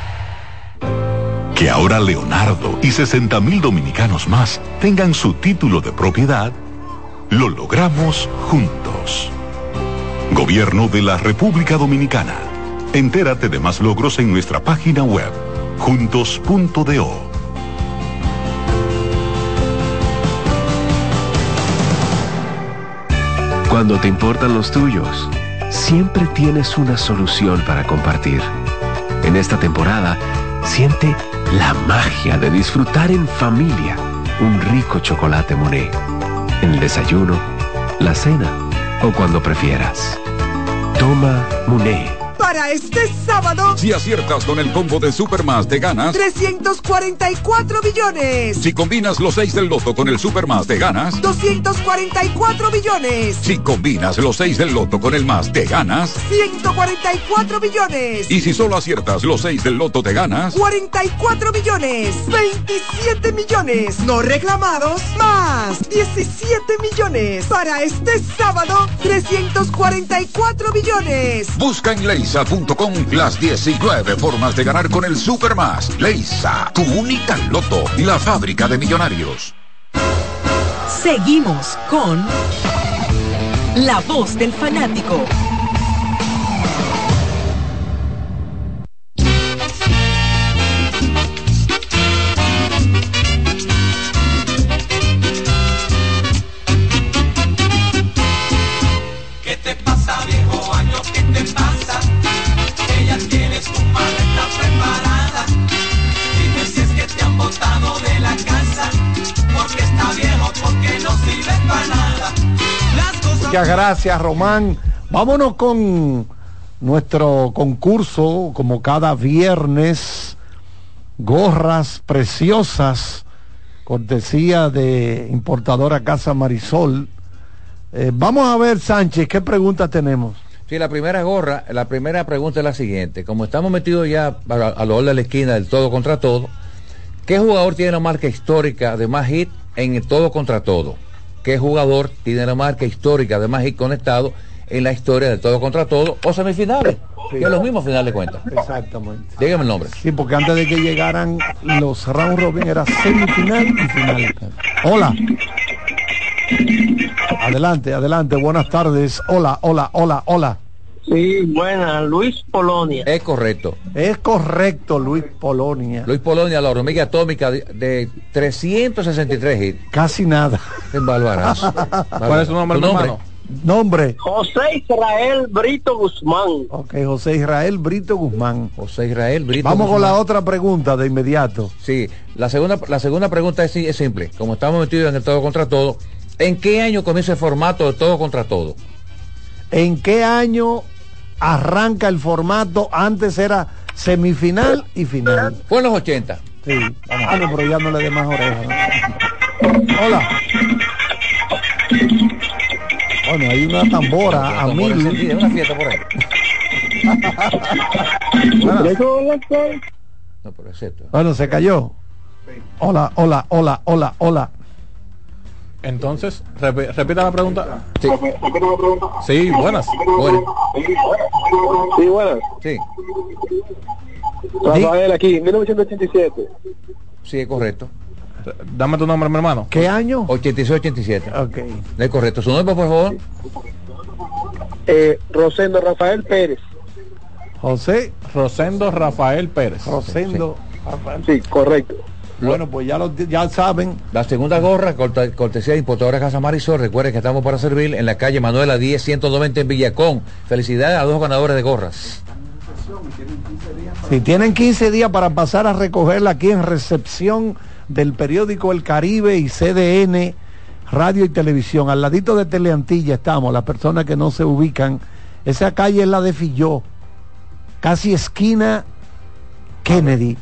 Ahora Leonardo y 60 mil dominicanos más tengan su título de propiedad, lo logramos juntos. Gobierno de la República Dominicana. Entérate de más logros en nuestra página web, juntos.do. Cuando te importan los tuyos, siempre tienes una solución para compartir. En esta temporada, siente la magia de disfrutar en familia un rico chocolate Monet. El desayuno, la cena o cuando prefieras. Toma Muné. Para este sábado, Si aciertas con el combo de Supermas te ganas. 344 billones. Si combinas los 6 del loto con el Supermas te ganas. 244 billones. Si combinas los 6 del loto con el más te ganas. 144 billones. Y si solo aciertas los 6 del loto te ganas. 44 millones. 27 millones. No reclamados. Más 17 millones. Para este sábado, 344 billones. Busca en leisa.com las 19 formas de ganar con el Supermas. Leisa, tu única loto, la fábrica de millonarios. Seguimos con La Voz del Fanático. Muchas gracias, Román. Vámonos con nuestro concurso, como cada viernes, gorras preciosas, cortesía de importadora Casa Marisol. Eh, vamos a ver, Sánchez, ¿qué preguntas tenemos? Sí, la primera gorra, la primera pregunta es la siguiente. Como estamos metidos ya a, a lo de la esquina del todo contra todo, ¿qué jugador tiene la marca histórica de más hit en el todo contra todo? ¿Qué jugador tiene la marca histórica de más conectado en la historia del todo contra todo o semifinales? Que es lo mismo final de cuentas. Exactamente. Dígame el nombre. Sí, porque antes de que llegaran los round robin era semifinal y final. Hola. Adelante, adelante, buenas tardes. Hola, hola, hola, hola. Sí, buena, Luis Polonia. Es correcto. Es correcto, Luis Polonia. Luis Polonia, la hormiga atómica de, de 363 hits. Casi nada. En Barbarazo. ¿Cuál es su nombre, ¿Tu nombre? hermano? Nombre. José Israel Brito Guzmán. Ok, José Israel Brito Guzmán. José Israel Brito Vamos con la otra pregunta de inmediato. Sí, la segunda, la segunda pregunta es, es simple. Como estamos metidos en el todo contra todo, ¿en qué año comienza el formato de todo contra todo? ¿En qué año arranca el formato? Antes era semifinal y final. Fue en los 80. Sí. Ah, no, pero ya no le dé más oreja. ¿no? Hola. Bueno, hay una tambora a mil. una fiesta por ahí. No, pero es esto. Bueno, se cayó. Hola, hola, hola, hola, hola. Entonces, repi- repita la pregunta. Sí, buenas. Buenas. Sí, buenas. Sí, Rafael aquí, 1987. sí, es correcto. Dame tu nombre, mi hermano. ¿Qué año? 86-87. Ok. Es correcto. Su nombre, por favor. Eh, Rosendo Rafael Pérez. José Rosendo Rafael Pérez. Rosendo. Sí, correcto. Bueno, pues ya lo ya saben. La segunda gorra, cortesía de importadora Casa Marisol. Recuerden que estamos para servir en la calle Manuela 10 190 en Villacón. Felicidades a dos ganadores de gorras. Si tienen 15 días para pasar a recogerla aquí en recepción del periódico El Caribe y CDN, radio y televisión, al ladito de Teleantilla estamos, las personas que no se ubican. Esa calle es la de Filló, casi esquina Kennedy,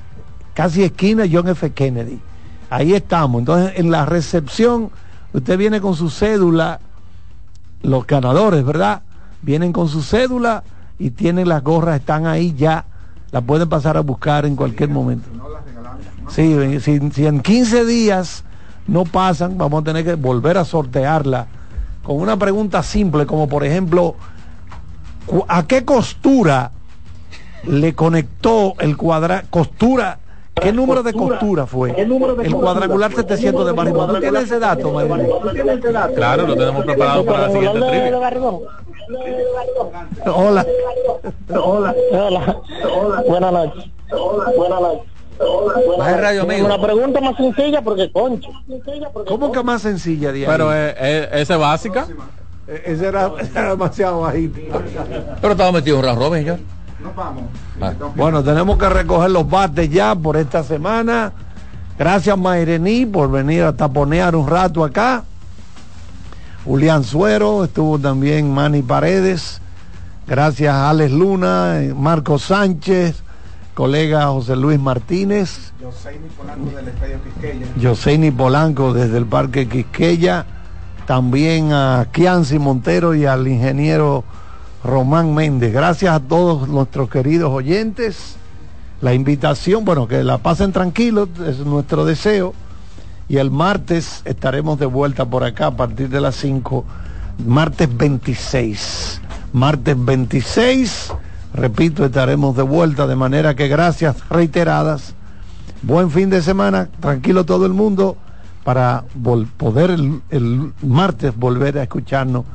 casi esquina John F. Kennedy. Ahí estamos. Entonces, en la recepción, usted viene con su cédula, los ganadores, ¿verdad? Vienen con su cédula y tienen las gorras, están ahí ya, las pueden pasar a buscar en cualquier momento. Sí, si, si en 15 días no pasan, vamos a tener que volver a sortearla con una pregunta simple, como por ejemplo, ¿a qué costura le conectó el cuadra costura? ¿Qué número de costura fue? El cuadrangular 700 de Marimón. ¿Tú tienes ese dato, Marimón? Claro, lo tenemos preparado para la siguiente trivia. Hola. Hola. Hola. Buenas noches. Buenas noches. Radio, amigo. Una pregunta más sencilla porque concho. ¿Cómo que más sencilla, Diana? Pero eh, eh, esa es básica. Ese era, era demasiado bajito. Pero estaba metido en señor. Bueno, tenemos que recoger los bates ya por esta semana. Gracias, Mairení, por venir a taponear un rato acá. Julián Suero, estuvo también Manny Paredes, gracias a Alex Luna, Marco Sánchez, colega José Luis Martínez, Joseini Polanco desde el Parque Quisqueya, también a Kianci Montero y al ingeniero Román Méndez. Gracias a todos nuestros queridos oyentes. La invitación, bueno, que la pasen tranquilos, es nuestro deseo. Y el martes estaremos de vuelta por acá a partir de las 5, martes 26. Martes 26, repito, estaremos de vuelta, de manera que gracias reiteradas. Buen fin de semana, tranquilo todo el mundo, para poder el, el martes volver a escucharnos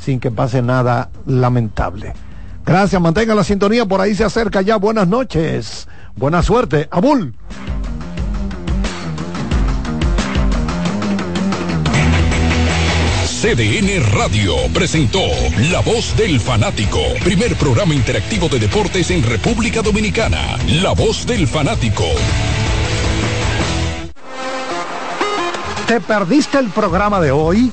sin que pase nada lamentable. Gracias, mantenga la sintonía, por ahí se acerca ya. Buenas noches, buena suerte, Abul. CDN Radio presentó La Voz del Fanático, primer programa interactivo de deportes en República Dominicana. La Voz del Fanático. ¿Te perdiste el programa de hoy?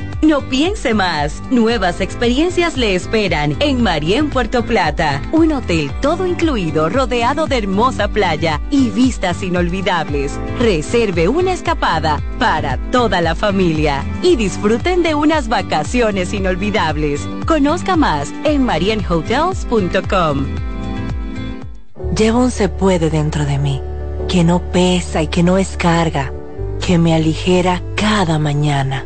No piense más. Nuevas experiencias le esperan en Marien Puerto Plata. Un hotel todo incluido, rodeado de hermosa playa y vistas inolvidables. Reserve una escapada para toda la familia y disfruten de unas vacaciones inolvidables. Conozca más en marienhotels.com. Llevo un se puede dentro de mí, que no pesa y que no es carga, que me aligera cada mañana.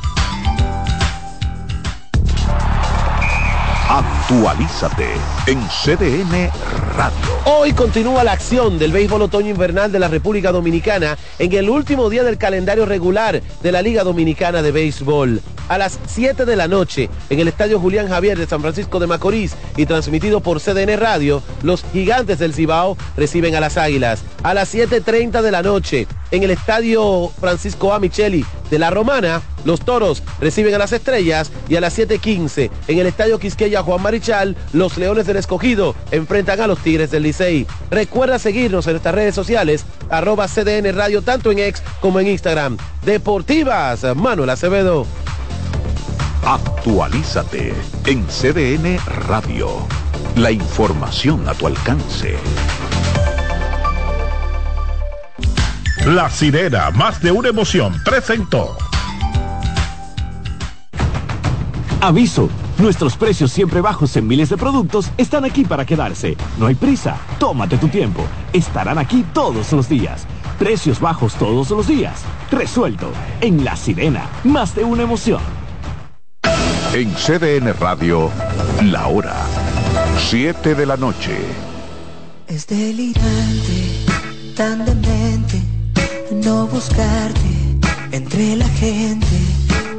Actualízate en CDN Radio. Hoy continúa la acción del béisbol otoño invernal de la República Dominicana en el último día del calendario regular de la Liga Dominicana de Béisbol. A las 7 de la noche, en el Estadio Julián Javier de San Francisco de Macorís y transmitido por CDN Radio, los gigantes del Cibao reciben a las Águilas. A las 7.30 de la noche, en el Estadio Francisco A. Micheli de La Romana, los Toros reciben a las Estrellas y a las 7.15 en el Estadio Quisqueya Juan Los Leones del Escogido enfrentan a los Tigres del Licey. Recuerda seguirnos en nuestras redes sociales, arroba CDN Radio, tanto en X como en Instagram. Deportivas, Manuel Acevedo. Actualízate en CDN Radio. La información a tu alcance. La sirena, más de una emoción, presentó. Aviso, nuestros precios siempre bajos en miles de productos están aquí para quedarse. No hay prisa, tómate tu tiempo. Estarán aquí todos los días. Precios bajos todos los días. Resuelto. En La Sirena, más de una emoción. En CDN Radio, la hora 7 de la noche. Es delirante, tan demente, no buscarte entre la gente,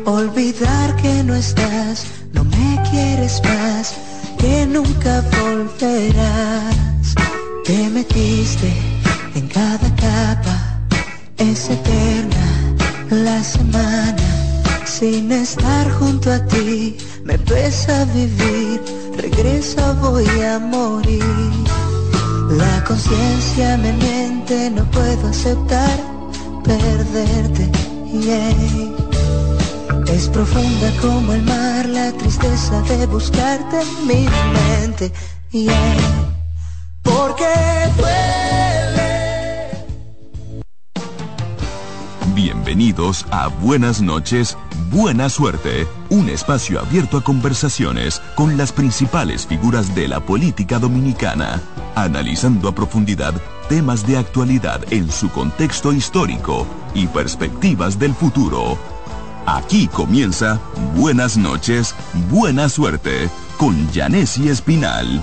olvidar que no estás, no me quieres más, que nunca volverás. Te metiste en cada capa, es eterna la semana, sin estar junto a ti, me pesa vivir, regresa voy a morir. La conciencia me miente, no puedo aceptar perderte. yeah. Es profunda como el mar, la tristeza de buscarte mi mente. Bienvenidos a Buenas noches, Buena Suerte, un espacio abierto a conversaciones con las principales figuras de la política dominicana, analizando a profundidad temas de actualidad en su contexto histórico y perspectivas del futuro. Aquí comienza Buenas noches, Buena Suerte con Yanesi Espinal.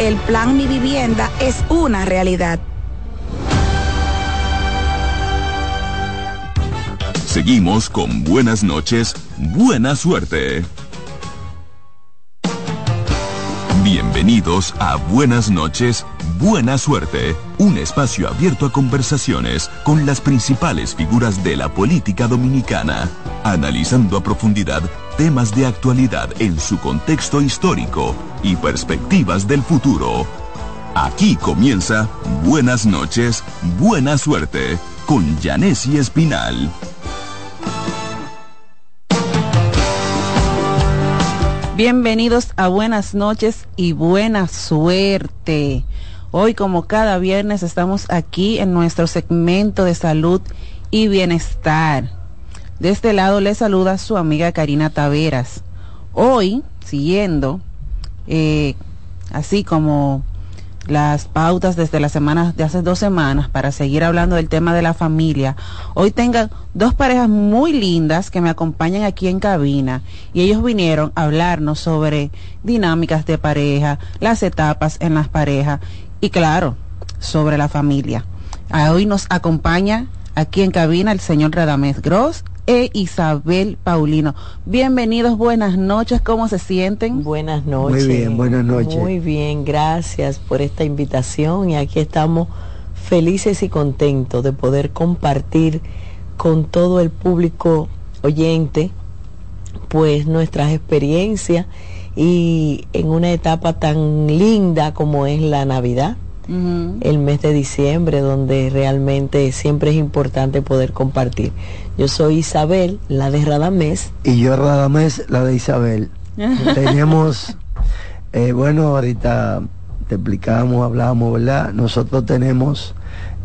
El plan Mi Vivienda es una realidad. Seguimos con Buenas noches, Buena Suerte. Bienvenidos a Buenas noches, Buena Suerte, un espacio abierto a conversaciones con las principales figuras de la política dominicana, analizando a profundidad temas de actualidad en su contexto histórico y perspectivas del futuro. Aquí comienza Buenas noches, Buena Suerte con Yanesi Espinal. Bienvenidos a Buenas noches y buena suerte. Hoy, como cada viernes, estamos aquí en nuestro segmento de salud y bienestar. De este lado le saluda su amiga Karina Taveras. Hoy, siguiendo, eh, así como las pautas desde las semanas de hace dos semanas para seguir hablando del tema de la familia. Hoy tengo dos parejas muy lindas que me acompañan aquí en cabina y ellos vinieron a hablarnos sobre dinámicas de pareja, las etapas en las parejas y claro, sobre la familia. Hoy nos acompaña aquí en cabina el señor Radamés Gross e Isabel Paulino. Bienvenidos, buenas noches, ¿cómo se sienten? Buenas noches. Muy bien, buenas noches. Muy bien, gracias por esta invitación y aquí estamos felices y contentos de poder compartir con todo el público oyente pues nuestras experiencias y en una etapa tan linda como es la Navidad el mes de diciembre, donde realmente siempre es importante poder compartir. Yo soy Isabel, la de Radamés. Y yo Radamés, la de Isabel. tenemos, eh, bueno, ahorita te explicamos, hablamos, ¿verdad? Nosotros tenemos,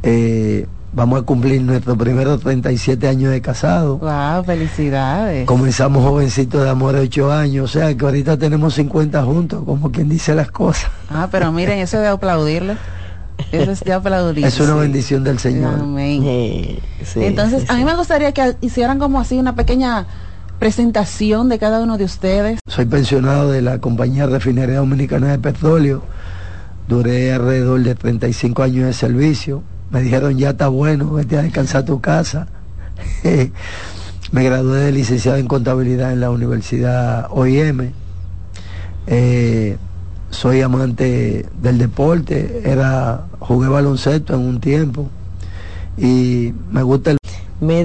eh, vamos a cumplir nuestros primeros 37 años de casado. ¡Wow! Felicidades. Comenzamos jovencitos de amor de 8 años, o sea que ahorita tenemos 50 juntos, como quien dice las cosas. Ah, pero miren, eso de aplaudirle. Eso es de aplaudir. Es una bendición del Señor. Amén. Entonces, a mí me gustaría que hicieran como así una pequeña presentación de cada uno de ustedes. Soy pensionado de la compañía refinería dominicana de petróleo. Duré alrededor de 35 años de servicio. Me dijeron, ya está bueno, vete a descansar a tu casa. me gradué de licenciado en contabilidad en la Universidad OIM. Eh, soy amante del deporte, era jugué baloncesto en un tiempo y me gusta el